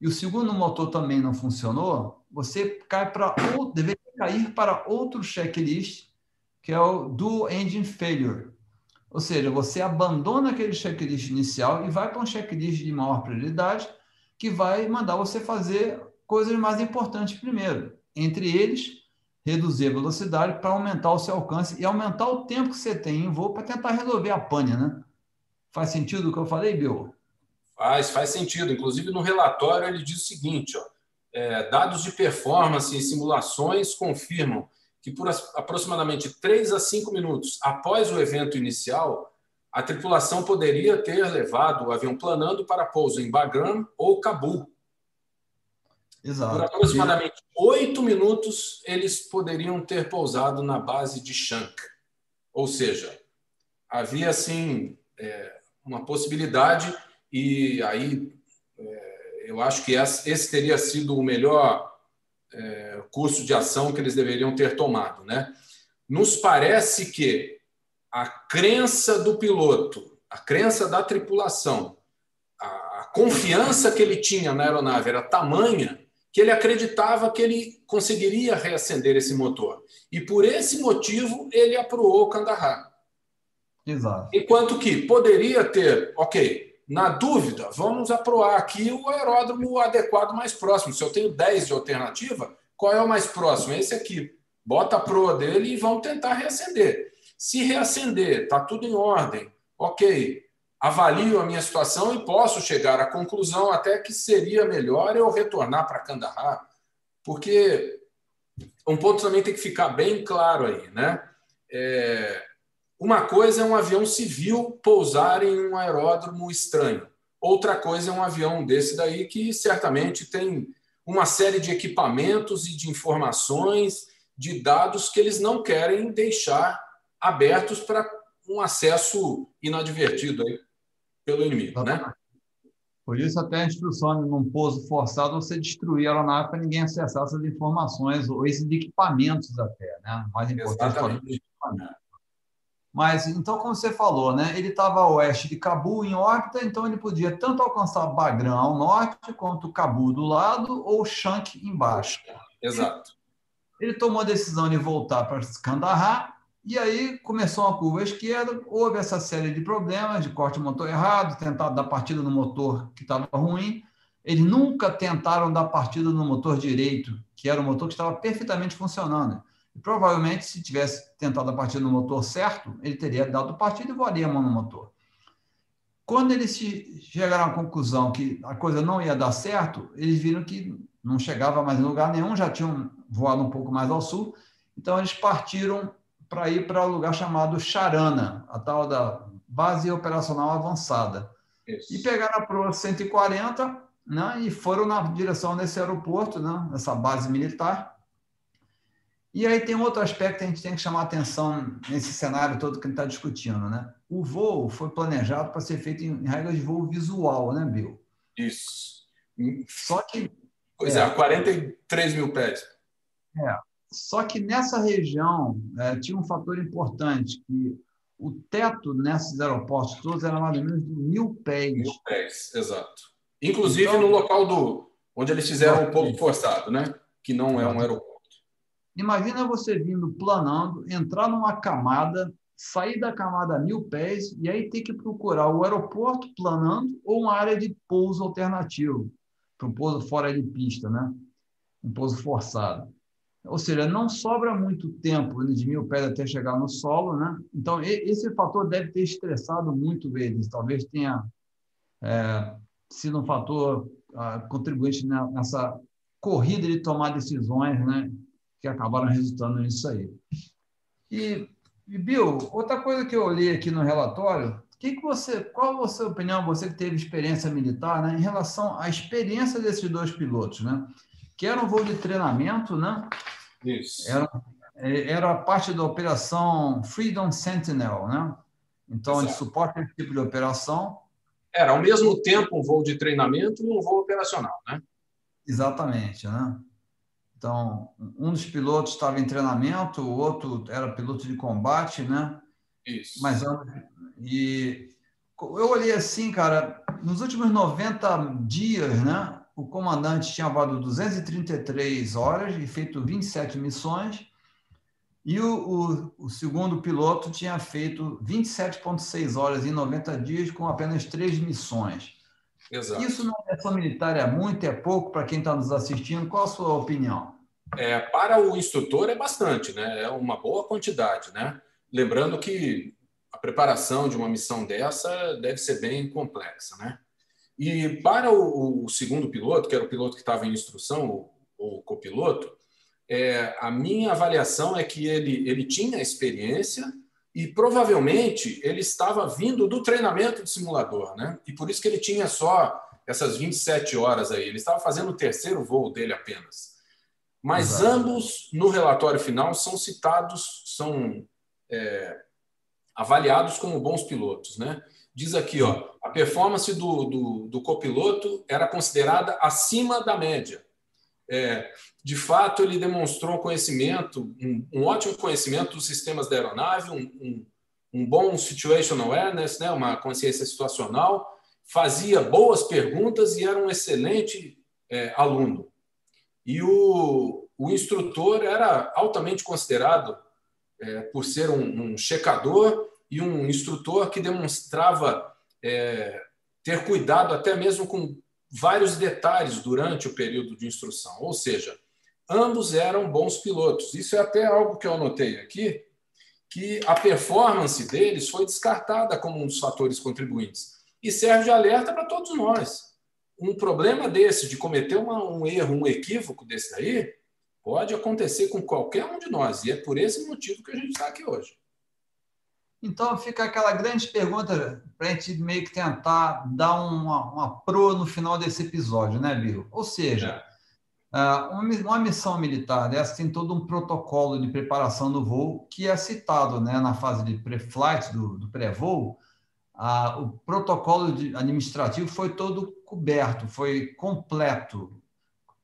e o segundo motor também não funcionou, você cai para deveria cair para outro checklist, que é o Dual Engine Failure. Ou seja, você abandona aquele checklist inicial e vai para um checklist de maior prioridade, que vai mandar você fazer coisas mais importantes primeiro. Entre eles, reduzir a velocidade para aumentar o seu alcance e aumentar o tempo que você tem em voo para tentar resolver a pane, né? Faz sentido o que eu falei, Bill? Faz, faz sentido. Inclusive, no relatório ele diz o seguinte, ó, é, dados de performance e simulações confirmam que por aproximadamente 3 a 5 minutos após o evento inicial, a tripulação poderia ter levado o avião planando para pouso em Bagram ou Cabul. Exato. Por aproximadamente oito minutos, eles poderiam ter pousado na base de Shank. Ou seja, havia assim é, uma possibilidade e aí é, eu acho que esse teria sido o melhor é, curso de ação que eles deveriam ter tomado, né? Nos parece que a crença do piloto, a crença da tripulação, a, confiança que ele tinha na aeronave era tamanha que ele acreditava que ele conseguiria reacender esse motor. E por esse motivo ele aproou Kandahar. Exato. Enquanto que poderia ter, ok, na dúvida, vamos aproar aqui o aeródromo adequado mais próximo. Se eu tenho 10 de alternativa, qual é o mais próximo? Esse aqui. Bota a proa dele e vão tentar reacender. Se reacender, está tudo em ordem, ok, avalio a minha situação e posso chegar à conclusão até que seria melhor eu retornar para Kandahar, porque um ponto também tem que ficar bem claro aí, né? É, uma coisa é um avião civil pousar em um aeródromo estranho. Outra coisa é um avião desse daí que certamente tem uma série de equipamentos e de informações, de dados que eles não querem deixar abertos para um acesso inadvertido aí pelo inimigo, né? Por isso, até a instrução de num pouso forçado, você destruir a aeronave para ninguém acessar essas informações, ou esses equipamentos até, né? Mais importante, Mas, então, como você falou, né? ele estava a oeste de Cabu em órbita, então ele podia tanto alcançar Bagram ao norte, quanto Cabu do lado, ou Shank embaixo. Exato. Ele tomou a decisão de voltar para Kandahar, e aí começou uma curva à esquerda, houve essa série de problemas de corte motor errado, tentado dar partida no motor que estava ruim. Eles nunca tentaram dar partida no motor direito, que era o motor que estava perfeitamente funcionando. E provavelmente, se tivesse tentado a partida no motor certo, ele teria dado partida e voaria a mão no motor. Quando eles chegaram à conclusão que a coisa não ia dar certo, eles viram que não chegava mais em lugar nenhum, já tinham voado um pouco mais ao sul, então eles partiram para ir para um lugar chamado Charana, a tal da Base Operacional Avançada. Isso. E pegaram a proa 140 né, e foram na direção desse aeroporto, né, nessa base militar. E aí tem outro aspecto que a gente tem que chamar atenção nesse cenário todo que a gente está discutindo, né? O voo foi planejado para ser feito em regra de voo visual, né, Bill? Isso. Só que. Pois é, é 43 mil pés. É. Só que nessa região é, tinha um fator importante, que o teto nesses aeroportos todos era mais ou menos de mil pés. Mil pés, exato. Inclusive então, no local do onde eles fizeram o pouso forçado, né? Que não é um aeroporto. Imagina você vindo planando, entrar numa camada, sair da camada a mil pés e aí ter que procurar o aeroporto planando ou uma área de pouso alternativo, para um pouso fora de pista, né? Um pouso forçado. Ou seja, não sobra muito tempo de mil pés até chegar no solo, né? Então, esse fator deve ter estressado muito eles. Talvez tenha é, sido um fator uh, contribuinte nessa corrida de tomar decisões, né? Que acabaram resultando nisso aí. E, e Bill, outra coisa que eu li aqui no relatório, que que você, qual a sua opinião, você que teve experiência militar, né, em relação à experiência desses dois pilotos, né? Que era um voo de treinamento, né? Isso. Era, era parte da operação Freedom Sentinel, né? Então, Exato. de suporte a esse tipo de operação. Era ao mesmo tempo um voo de treinamento e um voo operacional, né? Exatamente, né? Então, um dos pilotos estava em treinamento, o outro era piloto de combate, né? Isso. Mas e eu olhei assim, cara, nos últimos 90 dias, né? O comandante tinha voado 233 horas e feito 27 missões, e o, o, o segundo piloto tinha feito 27,6 horas em 90 dias com apenas três missões. Exato. Isso na aviação militar é muito, é pouco para quem está nos assistindo? Qual a sua opinião? É, para o instrutor é bastante, né? É uma boa quantidade, né? Lembrando que a preparação de uma missão dessa deve ser bem complexa, né? E para o, segundo piloto, que era o piloto que estava em instrução, o, o copiloto, é, a minha avaliação é que ele, ele tinha experiência e provavelmente ele estava vindo do treinamento de simulador, né? E por isso que ele tinha só essas 27 horas aí. Ele estava fazendo o terceiro voo dele apenas. Mas Exato. ambos, no relatório final, são citados, são é, avaliados como bons pilotos, né? Diz aqui, ó, a performance do, do, do copiloto era considerada acima da média. É, de fato, ele demonstrou conhecimento, um, um, ótimo conhecimento dos sistemas da aeronave, um, um, um bom situational awareness, né, uma consciência situacional, fazia boas perguntas e era um excelente é, aluno. E o, o instrutor era altamente considerado é, por ser um, um, checador e um instrutor que demonstrava é, ter cuidado até mesmo com vários detalhes durante o período de instrução. Ou seja, ambos eram bons pilotos. Isso é até algo que eu anotei aqui, que a performance deles foi descartada como um dos fatores contribuintes. E serve de alerta para todos nós. Um problema desse, de cometer uma, um erro, um equívoco desse aí, pode acontecer com qualquer um de nós. E é por esse motivo que a gente está aqui hoje. Então fica aquela grande pergunta para a gente meio que tentar dar uma, uma pro no final desse episódio, né, Bill? Ou seja, é. Ah, uma missão militar dessa tem todo um protocolo de preparação do voo que é citado né, na fase de pré-flight, do, do pré-voo. Ah, o protocolo administrativo foi todo coberto, foi completo.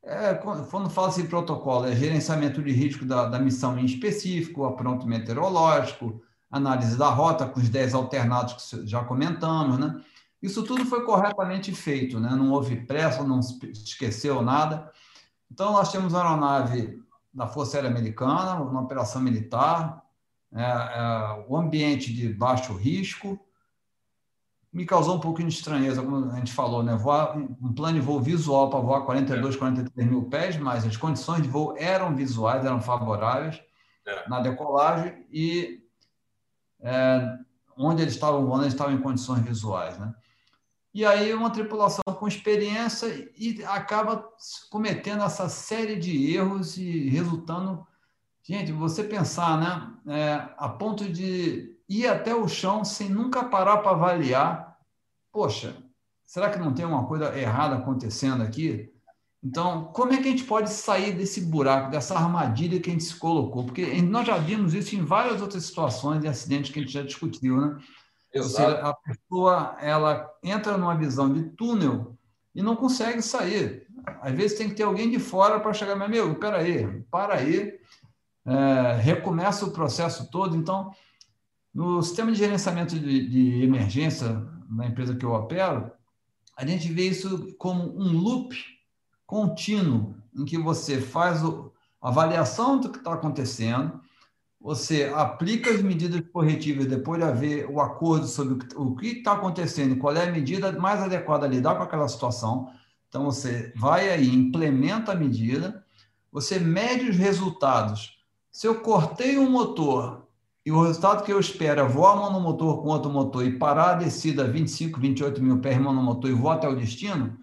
É, quando fala assim protocolo, é gerenciamento de risco da, da missão em específico, apronto meteorológico, análise da rota com os 10 alternados que já comentamos, né? Isso tudo foi corretamente feito, né? Não houve pressa, não se esqueceu nada. Então, nós temos uma aeronave da Força Aérea Americana, uma operação militar, é, é, o ambiente de baixo risco. Me causou um pouquinho de estranheza, como a gente falou, né? Voar, um plano de voo visual para voar 42, é. 43 mil pés, mas as condições de voo eram visuais, eram favoráveis é. na decolagem e é, onde eles estavam voando, eles estavam em condições visuais, né? e aí uma tripulação com experiência e acaba cometendo essa série de erros e resultando. Gente, você pensar, né? É, a ponto de ir até o chão sem nunca parar para avaliar. Poxa, será que não tem uma coisa errada acontecendo aqui? Então, como é que a gente pode sair desse buraco, dessa armadilha que a gente se colocou? Porque nós já vimos isso em várias outras situações e acidentes que a gente já discutiu, né? Exato. Ou seja, a pessoa ela entra numa visão de túnel e não consegue sair. Às vezes tem que ter alguém de fora para chegar, meu amigo, peraí, para aí, é, recomeça o processo todo. Então, no sistema de gerenciamento de, de emergência na empresa que eu opero, a gente vê isso como um loop contínuo, em que você faz a avaliação do que está acontecendo, você aplica as medidas corretivas depois de haver o acordo sobre o que está acontecendo qual é a medida mais adequada a lidar com aquela situação. Então, você vai aí, implementa a medida, você mede os resultados. Se eu cortei um motor e o resultado que eu espero é voar a motor com outro motor e parar a descida 25, 28 mil pés no motor e vou até o destino,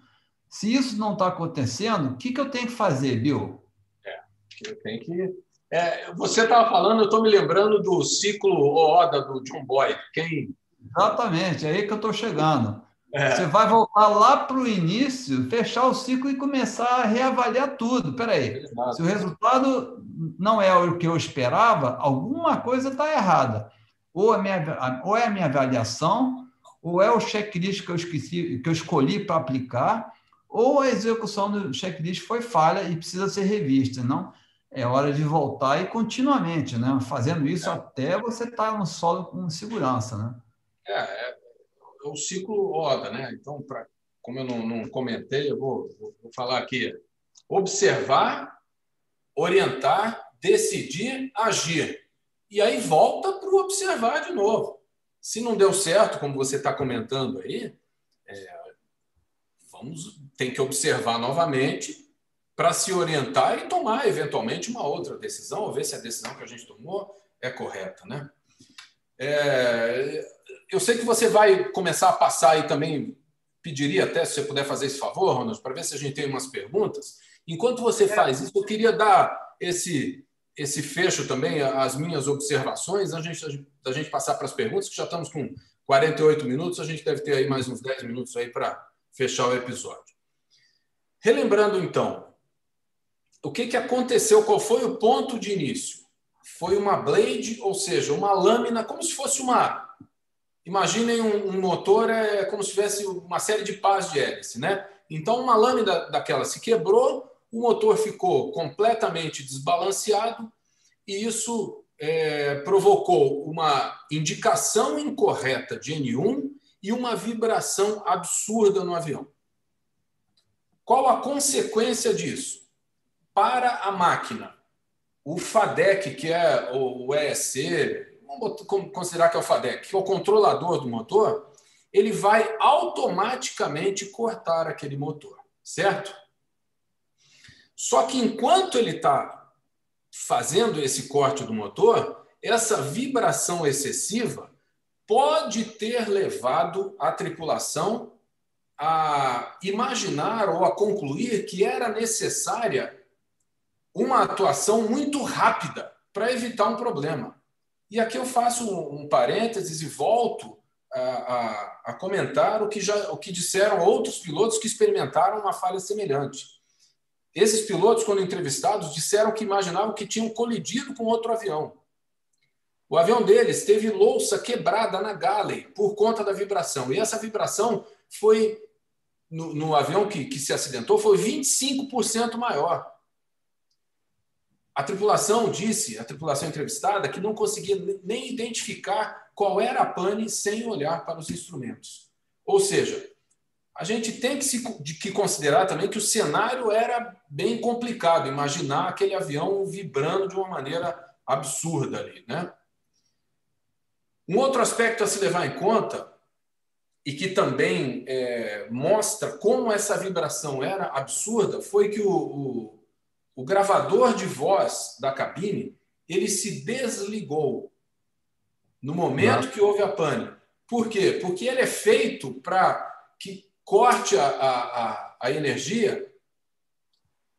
se isso não está acontecendo, o que, que eu tenho que fazer, Bill? É, eu tenho que. É, você estava falando, eu estou me lembrando do ciclo Oda do John Boyd. Quem... Exatamente, é aí que eu estou chegando. É. Você vai voltar lá para o início, fechar o ciclo e começar a reavaliar tudo. Espera aí, se o resultado não é o que eu esperava, alguma coisa está errada. Ou, a minha, ou é a minha avaliação, ou é o checklist que eu, esqueci, que eu escolhi para aplicar, ou a execução do checklist foi falha e precisa ser revista, não? É hora de voltar e continuamente, né? Fazendo isso é. até você estar tá no solo com segurança, né? É, é, é o ciclo ODA, né? Então, pra, como eu não, não comentei, eu vou, vou, vou falar aqui. Observar, orientar, decidir, agir. E aí volta para o observar de novo. Se não deu certo, como você está comentando aí, é, vamos tem que observar novamente para se orientar e tomar eventualmente uma outra decisão, ou ver se a decisão que a gente tomou é correta, né? É, eu sei que você vai começar a passar aí também, pediria até se você puder fazer esse favor, Ronald, para ver se a gente tem umas perguntas. Enquanto você faz isso, eu queria dar esse esse fecho também, as minhas observações, a gente, a gente passar para as perguntas, que já estamos com 48 minutos, a gente deve ter aí mais uns 10 minutos aí para fechar o episódio. Relembrando, então, o que, que aconteceu, qual foi o ponto de início? Foi uma blade, ou seja, uma lâmina, como se fosse uma. Imaginem um, um motor, é como se tivesse uma série de pás de hélice, né? Então, uma lâmina daquela se quebrou, o motor ficou completamente desbalanceado e isso é, provocou uma indicação incorreta de N1 e uma vibração absurda no avião. Qual a consequência disso? Para a máquina, o FADEC, que é o ESC, vamos considerar que é o FADEC, que é o controlador do motor, ele vai automaticamente cortar aquele motor, certo? Só que enquanto ele está fazendo esse corte do motor, essa vibração excessiva pode ter levado a tripulação a imaginar ou a concluir que era necessária uma atuação muito rápida para evitar um problema. E aqui eu faço um parênteses e volto a, a, a, comentar o que, já, o que disseram outros pilotos que experimentaram uma falha semelhante. Esses pilotos, quando entrevistados, disseram que imaginavam que tinham colidido com outro avião. O avião deles teve louça quebrada na galley por conta da vibração. E essa vibração foi, no, no avião que, que se acidentou, foi 25% maior. A tripulação disse, a tripulação entrevistada, que não conseguia nem identificar qual era a pane sem olhar para os instrumentos. Ou seja, a gente tem que, se, que considerar também que o cenário era bem complicado, imaginar aquele avião vibrando de uma maneira absurda ali, né? Um outro aspecto a se levar em conta e que também é, mostra como essa vibração era absurda foi que o, o, o gravador de voz da cabine ele se desligou no momento que houve a pane. Por quê? Porque ele é feito para que corte a, a, a, energia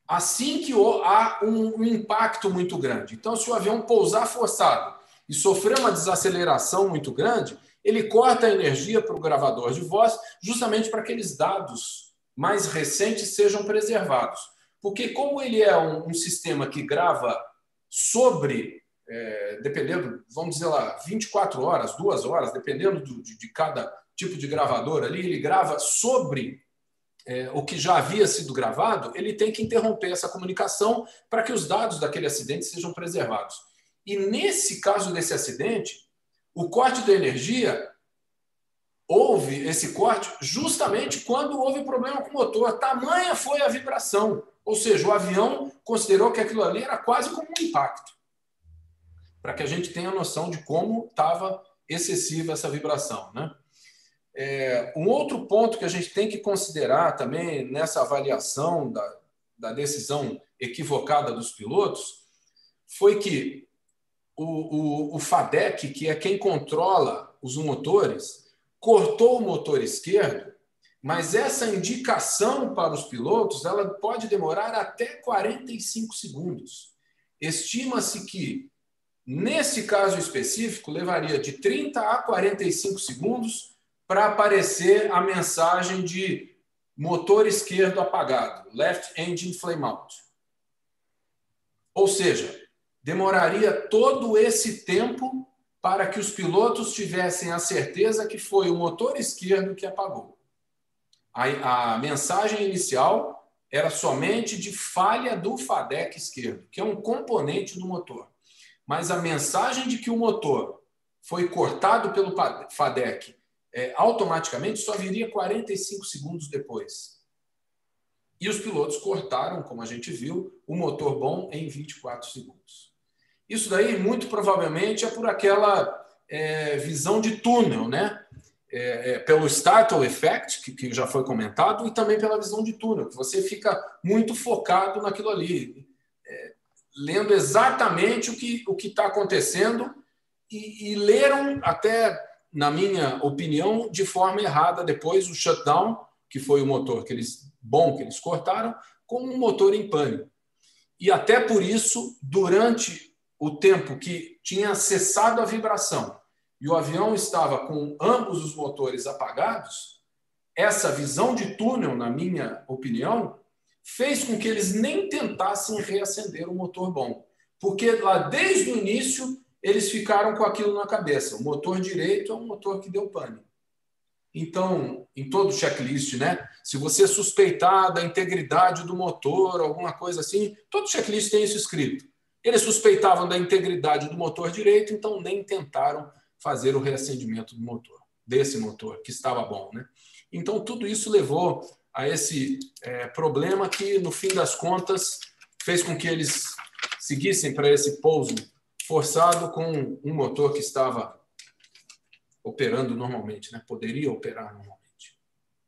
assim que há um, um impacto muito grande. Então, se o avião pousar forçado e sofrer uma desaceleração muito grande, ele corta a energia para o gravador de voz, justamente para aqueles dados mais recentes sejam preservados. Porque, como ele é um, um sistema que grava sobre, é, dependendo, vamos dizer lá, 24 horas, duas horas, dependendo do, de, de, cada tipo de gravador ali, ele grava sobre é, o que já havia sido gravado, ele tem que interromper essa comunicação para que os dados daquele acidente sejam preservados. E nesse caso desse acidente, o corte da energia houve esse corte justamente quando houve problema com o motor. Tamanha foi a vibração. Ou seja, o avião considerou que aquilo ali era quase como um impacto. Para que a gente tenha noção de como estava excessiva essa vibração. Né? É, um outro ponto que a gente tem que considerar também nessa avaliação da, da decisão equivocada dos pilotos foi que o, o, o FADEC, que é quem controla os motores, cortou o motor esquerdo, mas essa indicação para os pilotos ela pode demorar até 45 segundos. Estima-se que, nesse caso específico, levaria de 30 a 45 segundos para aparecer a mensagem de motor esquerdo apagado, left engine flame out. Ou seja, demoraria todo esse tempo para que os pilotos tivessem a certeza que foi o motor esquerdo que apagou. A, a mensagem inicial era somente de falha do FADEC esquerdo, que é um componente do motor. Mas a mensagem de que o motor foi cortado pelo FADEC é, automaticamente só viria 45 segundos depois. E os pilotos cortaram, como a gente viu, o motor bom em 24 segundos. Isso daí, muito provavelmente, é por aquela é, visão de túnel, né? É, é, pelo startle effect, que, que, já foi comentado, e também pela visão de túnel, que você fica muito focado naquilo ali, é, lendo exatamente o que o está acontecendo e, e leram até na minha opinião, de forma errada depois o shutdown, que foi o motor que eles bom que eles cortaram, como um motor em pânico. E até por isso, durante o tempo que tinha cessado a vibração e o avião estava com ambos os motores apagados, essa visão de túnel, na minha opinião, fez com que eles nem tentassem reacender o motor bom. Porque lá desde o início eles ficaram com aquilo na cabeça. O motor direito é um motor que deu pane. Então, em todo checklist, né? Se você suspeitar da integridade do motor, alguma coisa assim, todo checklist tem isso escrito. Eles suspeitavam da integridade do motor direito, então nem tentaram fazer o reacendimento do motor, desse motor, que estava bom, né? Então, tudo isso levou a esse é, problema que, no fim das contas, fez com que eles seguissem para esse pouso forçado com um motor que estava operando normalmente, né? poderia operar normalmente.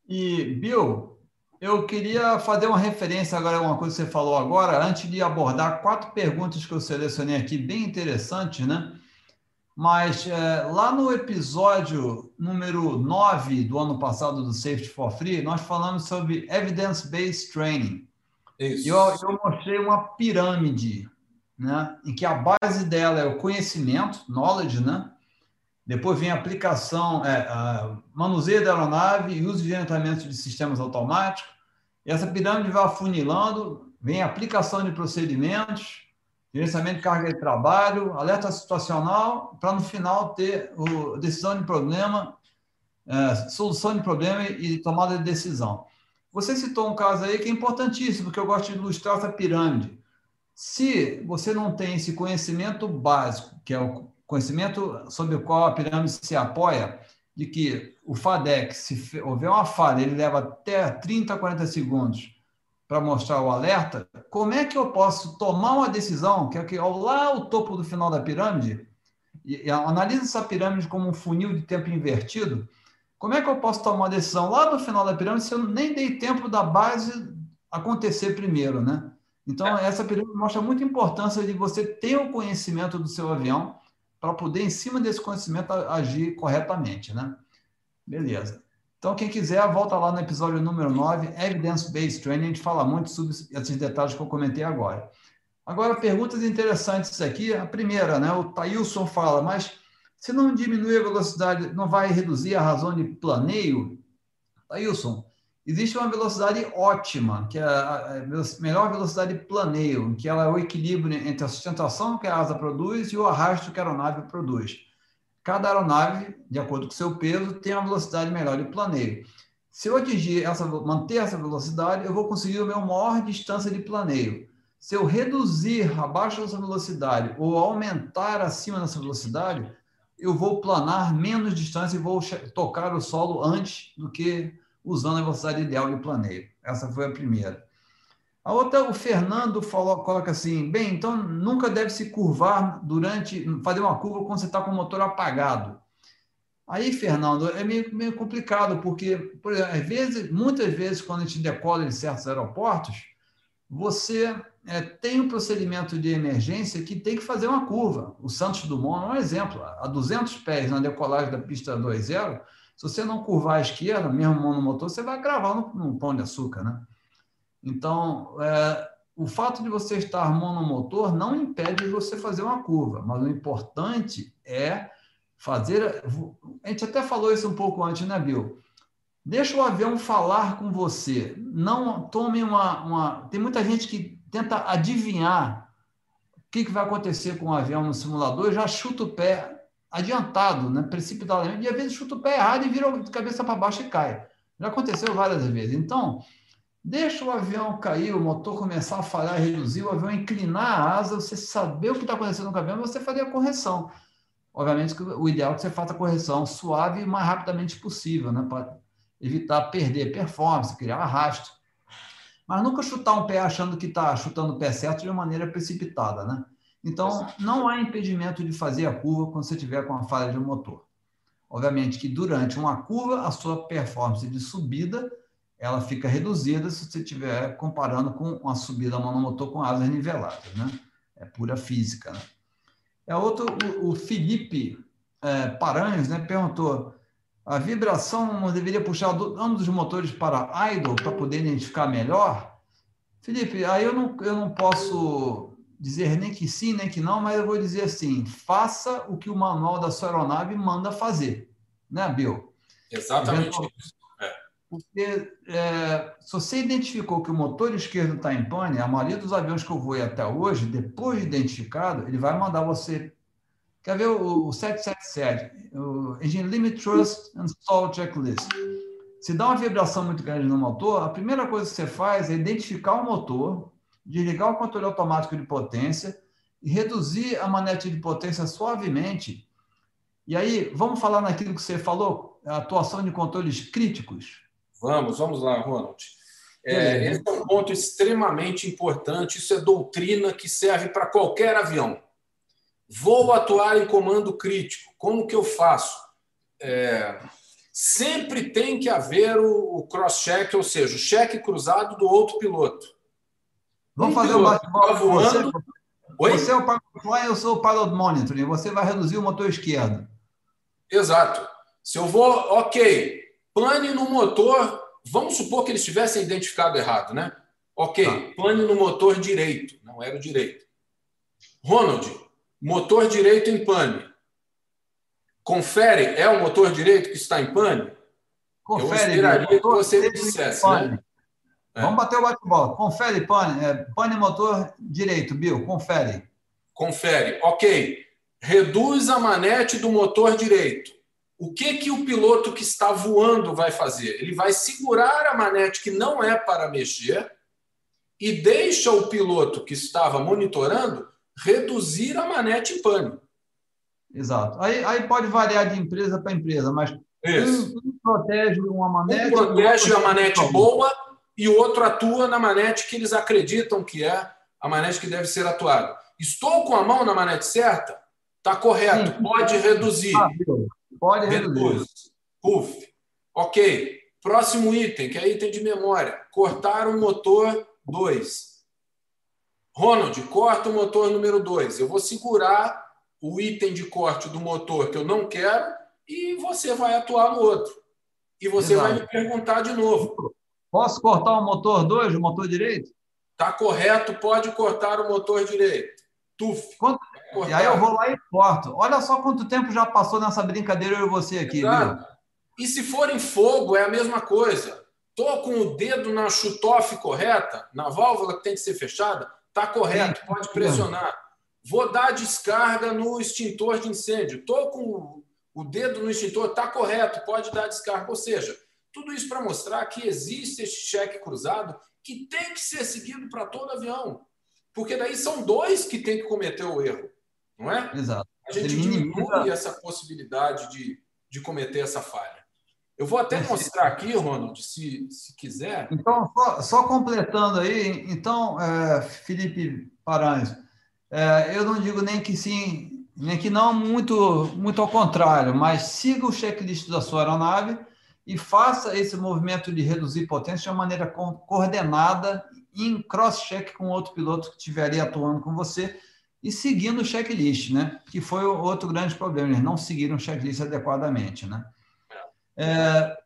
E, Bill, eu queria fazer uma referência agora a uma coisa que você falou agora, antes de abordar quatro perguntas que eu selecionei aqui, bem interessantes, né? Mas é, lá no episódio número 9 do ano passado do Safety for Free, nós falamos sobre Evidence-Based Training. Isso. Eu, eu mostrei uma pirâmide né, em que a base dela é o conhecimento, knowledge, né? Depois vem aplicação, é, manuseio da aeronave e uso de orientamento de sistemas automáticos. Essa pirâmide vai afunilando, vem a aplicação de procedimentos, gerenciamento de carga de trabalho, alerta situacional, para no final ter o, decisão de problema, é, solução de problema e tomada de decisão. Você citou um caso aí que é importantíssimo, porque eu gosto de ilustrar essa pirâmide. Se você não tem esse conhecimento básico, que é o conhecimento sobre o qual a pirâmide se apoia, de que o FADEC, se houver uma falha, ele leva até 30, 40 segundos para mostrar o alerta, como é que eu posso tomar uma decisão, que é que lá o topo do final da pirâmide, e, e analisa essa pirâmide como um funil de tempo invertido, como é que eu posso tomar uma decisão lá no final da pirâmide se eu nem dei tempo da base acontecer primeiro, né? Então, essa pirâmide mostra muita importância de você ter o conhecimento do seu avião para poder, em cima desse conhecimento, agir corretamente, né? Beleza. Então, quem quiser, volta lá no episódio número 9, Evidence Based Training, a gente fala muito sobre esses detalhes que eu comentei agora. Agora, perguntas interessantes aqui. A primeira, né? O Tailson fala, mas se não diminuir a velocidade, não vai reduzir a razão de planeio? Tailson, Existe uma velocidade ótima, que é a melhor velocidade de planeio, que ela é o equilíbrio entre a sustentação que a asa produz e o arrasto que a aeronave produz. Cada aeronave, de acordo com o seu peso, tem uma velocidade melhor de planeio. Se eu atingir essa, manter essa velocidade, eu vou conseguir a minha maior distância de planeio. Se eu reduzir abaixo dessa velocidade ou aumentar acima dessa velocidade, eu vou planar menos distância e vou tocar o solo antes do que usando a velocidade ideal de planeio. Essa foi a primeira. A outra, o Fernando falou, coloca assim: bem, então nunca deve se curvar durante, fazer uma curva quando você está com o motor apagado. Aí, Fernando, é meio, meio complicado, porque, por exemplo, às vezes, muitas vezes, quando a gente decola em certos aeroportos, você é, tem um procedimento de emergência que tem que fazer uma curva. O Santos Dumont é um exemplo. A 200 pés na decolagem da pista 2.0, se você não curvar à esquerda, mesmo monomotor, você vai gravar no, no pão de açúcar, né? Então, é, o fato de você estar monomotor não impede de você fazer uma curva, mas o importante é fazer. A gente até falou isso um pouco antes, né, Bill? Deixa o avião falar com você. Não tome uma. uma... Tem muita gente que tenta adivinhar o que, que vai acontecer com o avião no simulador e já chuta o pé adiantado, né, precipitadamente, e às vezes chuta o pé errado e vira de cabeça para baixo e cai. Já aconteceu várias vezes. Então, deixa o avião cair, o motor começar a falhar, reduzir, o avião inclinar a asa, você saber o que está acontecendo com o avião, você fazer a correção. Obviamente, o ideal é que você faça a correção suave e o mais rapidamente possível, né, para evitar perder performance, criar arrasto. Mas nunca chutar um pé achando que está chutando o pé certo de uma maneira precipitada, né? Então, não há impedimento de fazer a curva quando você tiver com a falha de um motor. Obviamente que durante uma curva, a sua performance de subida ela fica reduzida se você estiver comparando com uma subida monomotor com asas niveladas, né? É pura física, né? É outro, o, o Felipe é, Paranhos, né, perguntou: a vibração deveria puxar do, ambos os motores para idle para poder identificar melhor? Felipe, aí eu não, eu não posso dizer nem que sim, nem que não, mas eu vou dizer assim: faça o que o manual da sua aeronave manda fazer, né, Bill? Exatamente isso. É. Porque é, se você identificou que o motor esquerdo está em pane, a maioria dos aviões que eu voei até hoje, depois de identificado, ele vai mandar você. Quer ver o, o 777, o Engine Limit Trust and Stall Checklist. Se dá uma vibração muito grande no motor, a primeira coisa que você faz é identificar o motor, desligar o controle automático de potência e reduzir a manete de potência suavemente. E aí, vamos falar naquilo que você falou, a atuação de controles críticos? Vamos, vamos lá, Ronald. É, esse é um ponto extremamente importante. Isso é doutrina que serve para qualquer avião. Vou atuar em comando crítico. Como que eu faço? É, sempre tem que haver o, o cross-check, ou seja, o cheque cruzado do outro piloto. Vamos fazer um bate-bola tá você. Você é o fly, eu sou o pilot monitoring. Você vai reduzir o motor esquerdo. Exato. Se eu vou, ok, pane no motor, vamos supor que eles tivessem identificado errado, né? Ok, tá. pane no motor direito. Não era o direito. Ronald, motor direito em pane. Confere, é o motor direito que está em pane? Confere, eu esperaria que você me dissesse, né? É. Vamos bater o bate-bola. Confere, pane. É, pane motor direito, Bill. Confere. Confere. Ok. Reduz a manete do motor direito. O que, que o piloto que está voando vai fazer? Ele vai segurar a manete que não é para mexer e deixa o piloto que estava monitorando reduzir a manete em pane. Exato. Aí, aí pode variar de empresa para empresa, mas um, um, protege uma manete. Um protege a manete boa e o outro atua na manete que eles acreditam que é a manete que deve ser atuada. Estou com a mão na manete certa? Está correto. Sim. Pode reduzir. Ah, pode reduzir. Puf. Ok. Próximo item, que é item de memória. Cortar o motor 2. Ronald, corta o motor número 2. Eu vou segurar o item de corte do motor que eu não quero e você vai atuar no outro. E você Exato. vai me perguntar de novo. Posso cortar o motor 2, o motor direito? Está correto, pode cortar o motor direito. Tuf. Quanto... E aí eu vou lá e corto. Olha só quanto tempo já passou nessa brincadeira eu e você aqui, Exato. viu? E se for em fogo, é a mesma coisa. Tô com o dedo na shutoff correta, na válvula que tem que ser fechada, tá correto, pode pressionar. Vou dar descarga no extintor de incêndio. Tô com o dedo no extintor, tá correto, pode dar descarga. Ou seja, tudo isso para mostrar que existe esse cheque cruzado que tem que ser seguido para todo avião. Porque daí são dois que tem que cometer o erro, não é? Exato. A gente diminui essa possibilidade de, de cometer essa falha. Eu vou até mostrar aqui, Ronald, se, se quiser. Então, só, só completando aí, então, é, Felipe Paranhos, é, eu não digo nem que sim, nem que não, muito, muito ao contrário, mas siga o checklist da sua aeronave e faça esse movimento de reduzir potência de uma maneira coordenada, em cross-check com outro piloto que estiver ali atuando com você e seguindo o checklist, né? Que foi outro grande problema, eles não seguiram o checklist adequadamente, né? É,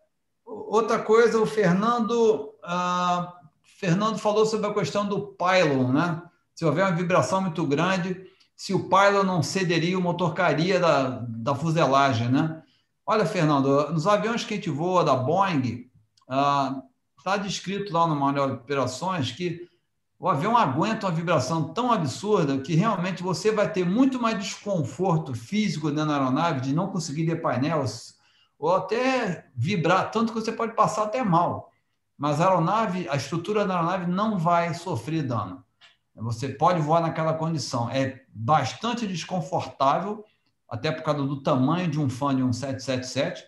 outra coisa, o Fernando, ah, Fernando falou sobre a questão do pylon, né? Se houver uma vibração muito grande, se o pylon não cederia, o motor cairia da, da fuselagem, né? Olha, Fernando, nos aviões que a gente voa da Boeing, está ah, descrito lá no manual de operações que o avião aguenta uma vibração tão absurda que realmente você vai ter muito mais desconforto físico dentro da aeronave de não conseguir ler painéis ou até vibrar tanto que você pode passar até mal. Mas a aeronave, a estrutura da aeronave não vai sofrer dano. Você pode voar naquela condição. É bastante desconfortável, até por causa do tamanho de um fã de um 777,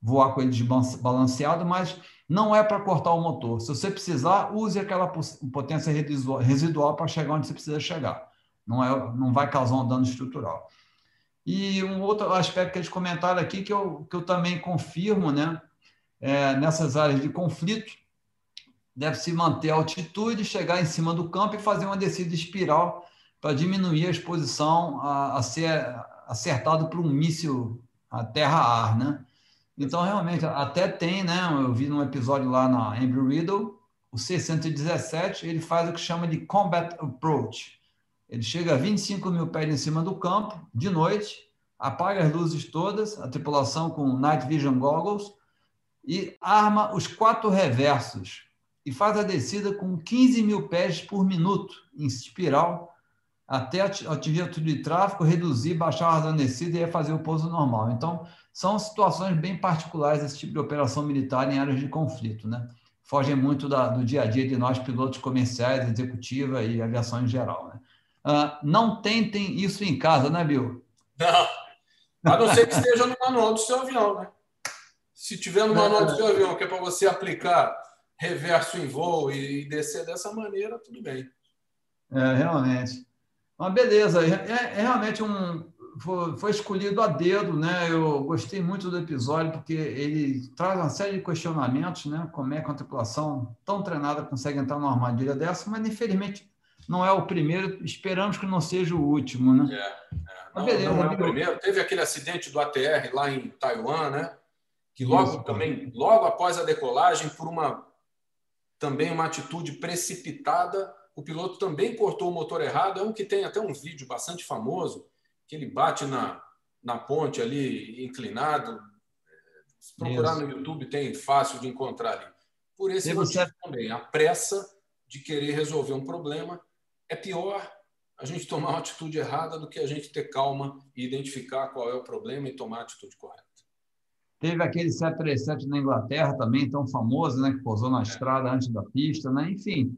voar com ele desbalanceado, mas não é para cortar o motor. Se você precisar, use aquela potência residual para chegar onde você precisa chegar. Não, é, não vai causar um dano estrutural. E um outro aspecto que eles comentaram aqui, que eu, que eu também confirmo, né? É, nessas áreas de conflito, deve-se manter a altitude, chegar em cima do campo e fazer uma descida espiral para diminuir a exposição a, a ser acertado por um míssil a terra-ar, né? Então, realmente, até tem, né? Eu vi num episódio lá na Embry Riddle, o C-117, ele faz o que chama de Combat Approach, ele chega a 25 mil pés em cima do campo, de noite, apaga as luzes todas, a tripulação com Night Vision Goggles, e arma os quatro reversos e faz a descida com 15 mil pés por minuto em espiral até atingir a altitude de tráfego, reduzir, baixar a razão descida e fazer o pouso normal. Então, são situações bem particulares esse tipo de operação militar em áreas de conflito, né? Fogem muito da, do dia a dia de nós, pilotos comerciais, executiva e aviação em geral, né? Uh, não tentem isso em casa, né, Bill? Não. A não ser que esteja no manual do seu avião, né? Se tiver no manual do seu avião, que é para você aplicar reverso em voo e descer dessa maneira, tudo bem. É, realmente. Mas beleza, é, é realmente um. Foi, foi, escolhido a dedo, né? Eu gostei muito do episódio, porque ele traz uma série de questionamentos, né? Como é que a tripulação tão treinada consegue entrar numa armadilha dessa, mas infelizmente não é o primeiro, esperamos que não seja o último, né? É, é. Não, beleza, não é o primeiro. Teve aquele acidente do ATR lá em Taiwan, né? Que logo Isso, também, logo após a decolagem, por uma também uma atitude precipitada, o piloto também cortou o motor errado. É um que tem até um vídeo bastante famoso, que ele bate na, na ponte ali, inclinado. Se procurar Isso. no YouTube, tem fácil de encontrar ali. Por esse motivo também, a pressa de querer resolver um problema é pior a gente tomar uma atitude errada do que a gente ter calma e identificar qual é o problema e tomar a atitude correta. Teve aquele 737 na Inglaterra também, tão famoso, né, que pousou na é. estrada antes da pista, né? Enfim,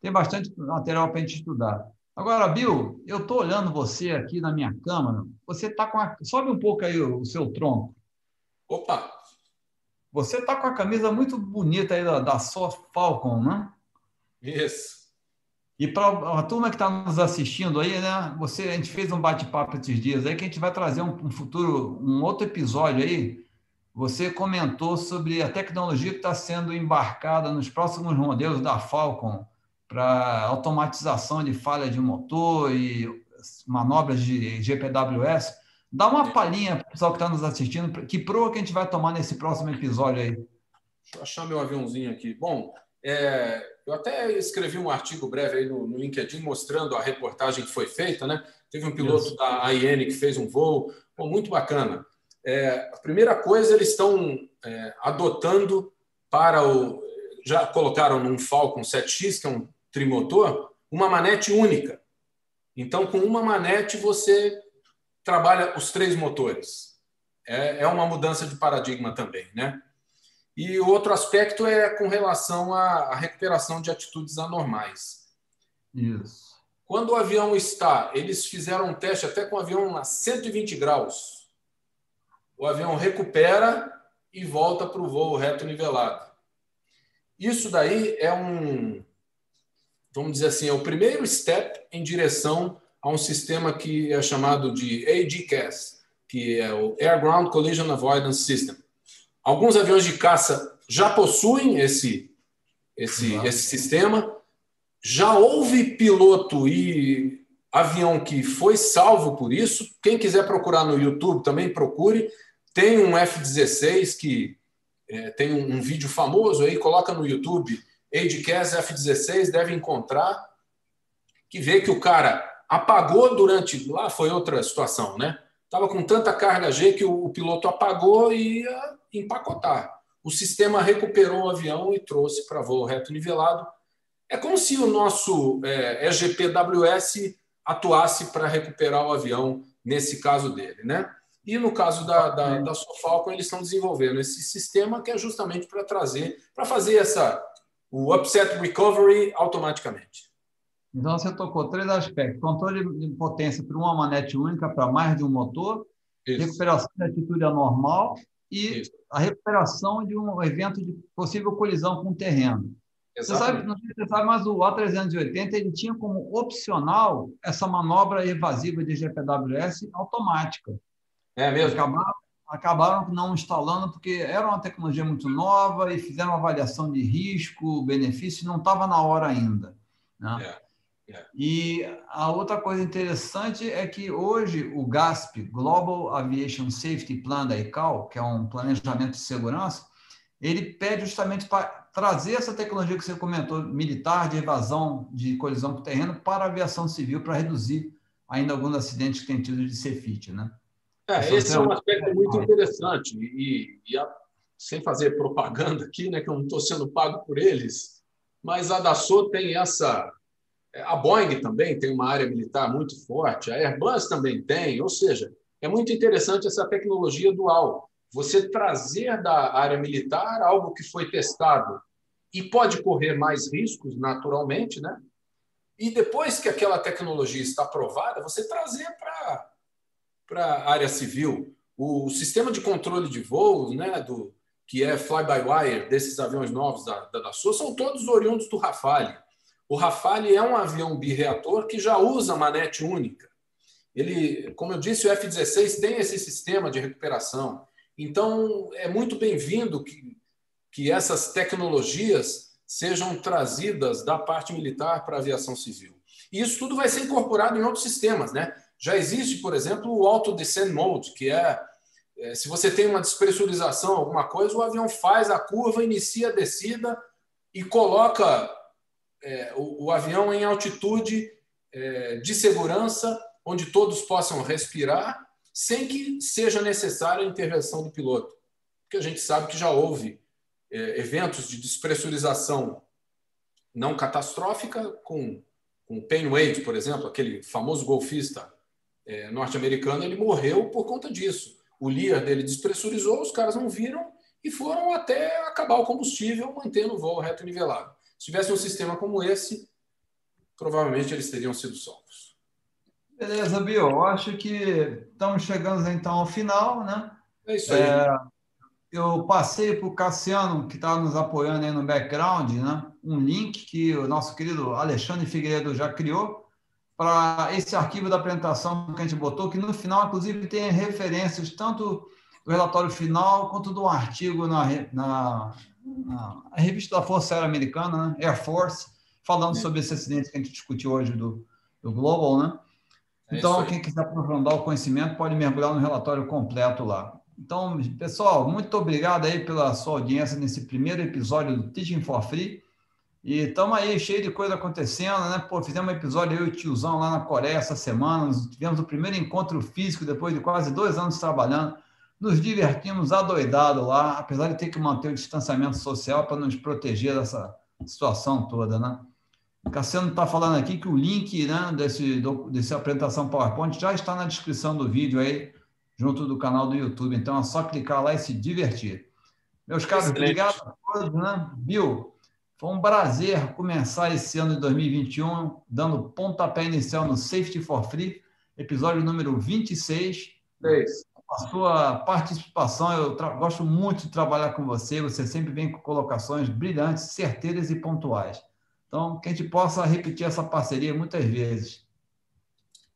tem bastante material para a gente estudar. Agora, Bill, eu estou olhando você aqui na minha câmera. Você está com a. Sobe um pouco aí o, o seu tronco. Opa! Você está com a camisa muito bonita aí da, da Só Falcon, né? Isso. E para a turma que está nos assistindo aí, né? Você, a gente fez um bate-papo esses dias aí que a gente vai trazer um, um, futuro, um outro episódio aí. Você comentou sobre a tecnologia que está sendo embarcada nos próximos modelos da Falcon para automatização de falha de motor e manobras de GPWS. Dá uma palhinha para o pessoal que está nos assistindo, que proa que a gente vai tomar nesse próximo episódio aí. Deixa eu achar meu aviãozinho aqui. Bom, é, eu até escrevi um artigo breve aí no, no, LinkedIn mostrando a reportagem que foi feita, né? Teve um piloto Isso. da AIN que fez um voo, pô, muito bacana. É, a primeira coisa, eles estão é, adotando para o. já colocaram num Falcon 7X, que é um trimotor, uma manete única. Então, com uma manete, você trabalha os três motores. É, é uma mudança de paradigma também, né? E o outro aspecto é com relação à recuperação de atitudes anormais. Isso. Quando o avião está, eles fizeram um teste até com o avião a 120 graus. O avião recupera e volta para o voo reto nivelado. Isso daí é um, vamos dizer assim, é o primeiro step em direção a um sistema que é chamado de AGCAS, que é o Air Ground Collision Avoidance System. Alguns aviões de caça já possuem esse, esse, esse sistema. Já houve piloto e avião que foi salvo por isso. Quem quiser procurar no YouTube também procure. Tem um F-16 que é, tem um, um, vídeo famoso aí, coloca no YouTube, Agecast F-16, deve encontrar, que vê que o cara apagou durante. Lá foi outra situação, né? Estava com tanta carga G que o, o piloto apagou e ia empacotar. O sistema recuperou o avião e trouxe para voo reto nivelado. É como se o nosso é, EGPWS atuasse para recuperar o avião nesse caso dele, né? E no caso da, da, da Sofalcon, eles estão desenvolvendo esse sistema que é justamente para trazer, para fazer essa, o upset recovery automaticamente. Então, você tocou três aspectos: controle de potência para uma manete única para mais de um motor, Isso. recuperação de atitude anormal e Isso. a recuperação de um evento de possível colisão com o terreno. Você sabe, não sei se você sabe, mas o A380 ele tinha como opcional essa manobra evasiva de GPWS automática. É mesmo? Acabaram, acabaram não instalando porque era uma tecnologia muito nova e fizeram avaliação de risco, benefício, não estava na hora ainda. Né? Yeah. Yeah. E a outra coisa interessante é que hoje o GASP, Global Aviation Safety Plan da ICAO, que é um planejamento de segurança, ele pede justamente para trazer essa tecnologia que você comentou, militar, de evasão de colisão com o terreno, para a aviação civil, para reduzir ainda alguns acidentes que tem tido de CFIT, né? É, esse é um aspecto muito interessante e, e a, sem fazer propaganda aqui, né, que eu não estou sendo pago por eles, mas a Dassault tem essa, a Boeing também tem uma área militar muito forte, a Airbus também tem, ou seja, é muito interessante essa tecnologia dual. Você trazer da área militar algo que foi testado e pode correr mais riscos, naturalmente, né? E depois que aquela tecnologia está aprovada, você trazer para para a área civil. O sistema de controle de voos, né, do, que é fly-by-wire desses aviões novos da, da Dassault, são todos oriundos do Rafale. O Rafale é um avião bireator que já usa manete única. Ele, como eu disse, o F-16 tem esse sistema de recuperação. Então, é muito bem-vindo que, que essas tecnologias sejam trazidas da parte militar para a aviação civil. E isso tudo vai ser incorporado em outros sistemas, né? Já existe, por exemplo, o Auto Descent Mode, que é, é, se você tem uma despressurização, alguma coisa, o avião faz a curva, inicia a descida e coloca é, o, o, avião em altitude é, de segurança, onde todos possam respirar, sem que seja necessária a intervenção do piloto. Porque a gente sabe que já houve é, eventos de despressurização não catastrófica com, com o Payne Wade, por exemplo, aquele famoso golfista é, norte-americano, ele morreu por conta disso. O Lear dele despressurizou, os caras não viram e foram até acabar o combustível, mantendo o voo reto nivelado. Se tivesse um sistema como esse, provavelmente eles teriam sido salvos. Beleza, Bill. Eu acho que estamos chegando então ao final, né? É isso aí. É, eu passei para o Cassiano, que está nos apoiando aí no background, né? um link que o nosso querido Alexandre Figueiredo já criou para esse arquivo da apresentação que a gente botou, que no final, inclusive, tem referências tanto do relatório final quanto do artigo na, na, na revista da Força Aérea Americana, né? Air Force, falando é. sobre esse acidente que a gente discutiu hoje do, do Global, né? É então, quem quiser aprofundar o conhecimento pode mergulhar no relatório completo lá. Então, pessoal, muito obrigado aí pela sua audiência nesse primeiro episódio do Teaching for Free. E estamos aí, cheio de coisa acontecendo, né? Pô, fizemos um episódio eu e o tiozão lá na Coreia essa semana. Tivemos o primeiro encontro físico depois de quase dois anos trabalhando nos divertimos adoidado lá, apesar de ter que manter o distanciamento social para nos proteger dessa situação toda, né? Cassiano está falando aqui que o link né, desse, desse apresentação PowerPoint já está na descrição do vídeo aí, junto do canal do YouTube. Então é só clicar lá e se divertir. Meus caros, Excelente. obrigado a todos, né? Bill, foi um prazer começar esse ano de 2021 dando pontapé inicial no Safety for Free, episódio número 26. É isso. A sua participação, eu gosto muito de trabalhar com você, você sempre vem com colocações brilhantes, certeiras e pontuais. Então, que a gente possa repetir essa parceria muitas vezes.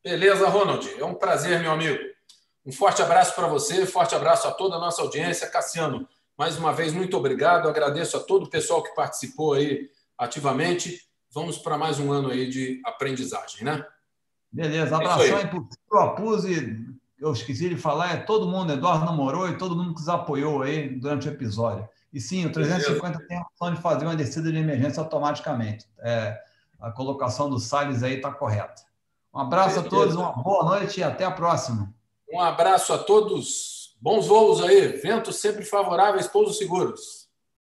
Beleza, Ronald. É um prazer, meu amigo. Um forte abraço para você, forte abraço a toda a nossa audiência. Cassiano, mais uma vez, muito obrigado. Agradeço a todo o pessoal que participou aí ativamente. Vamos para mais um ano aí de aprendizagem, né? Beleza. É Abração aí para o Apuse. Eu esqueci de falar, é todo mundo, Eduardo namorou e todo mundo que nos apoiou aí durante o episódio. E sim, o 350 tem a opção de fazer uma descida de emergência automaticamente. É, a colocação do Salles aí está correta. Um abraço Beleza. a todos, uma boa noite e até a próxima. Um abraço a todos. Bons voos aí, ventos sempre favoráveis, pousos seguros.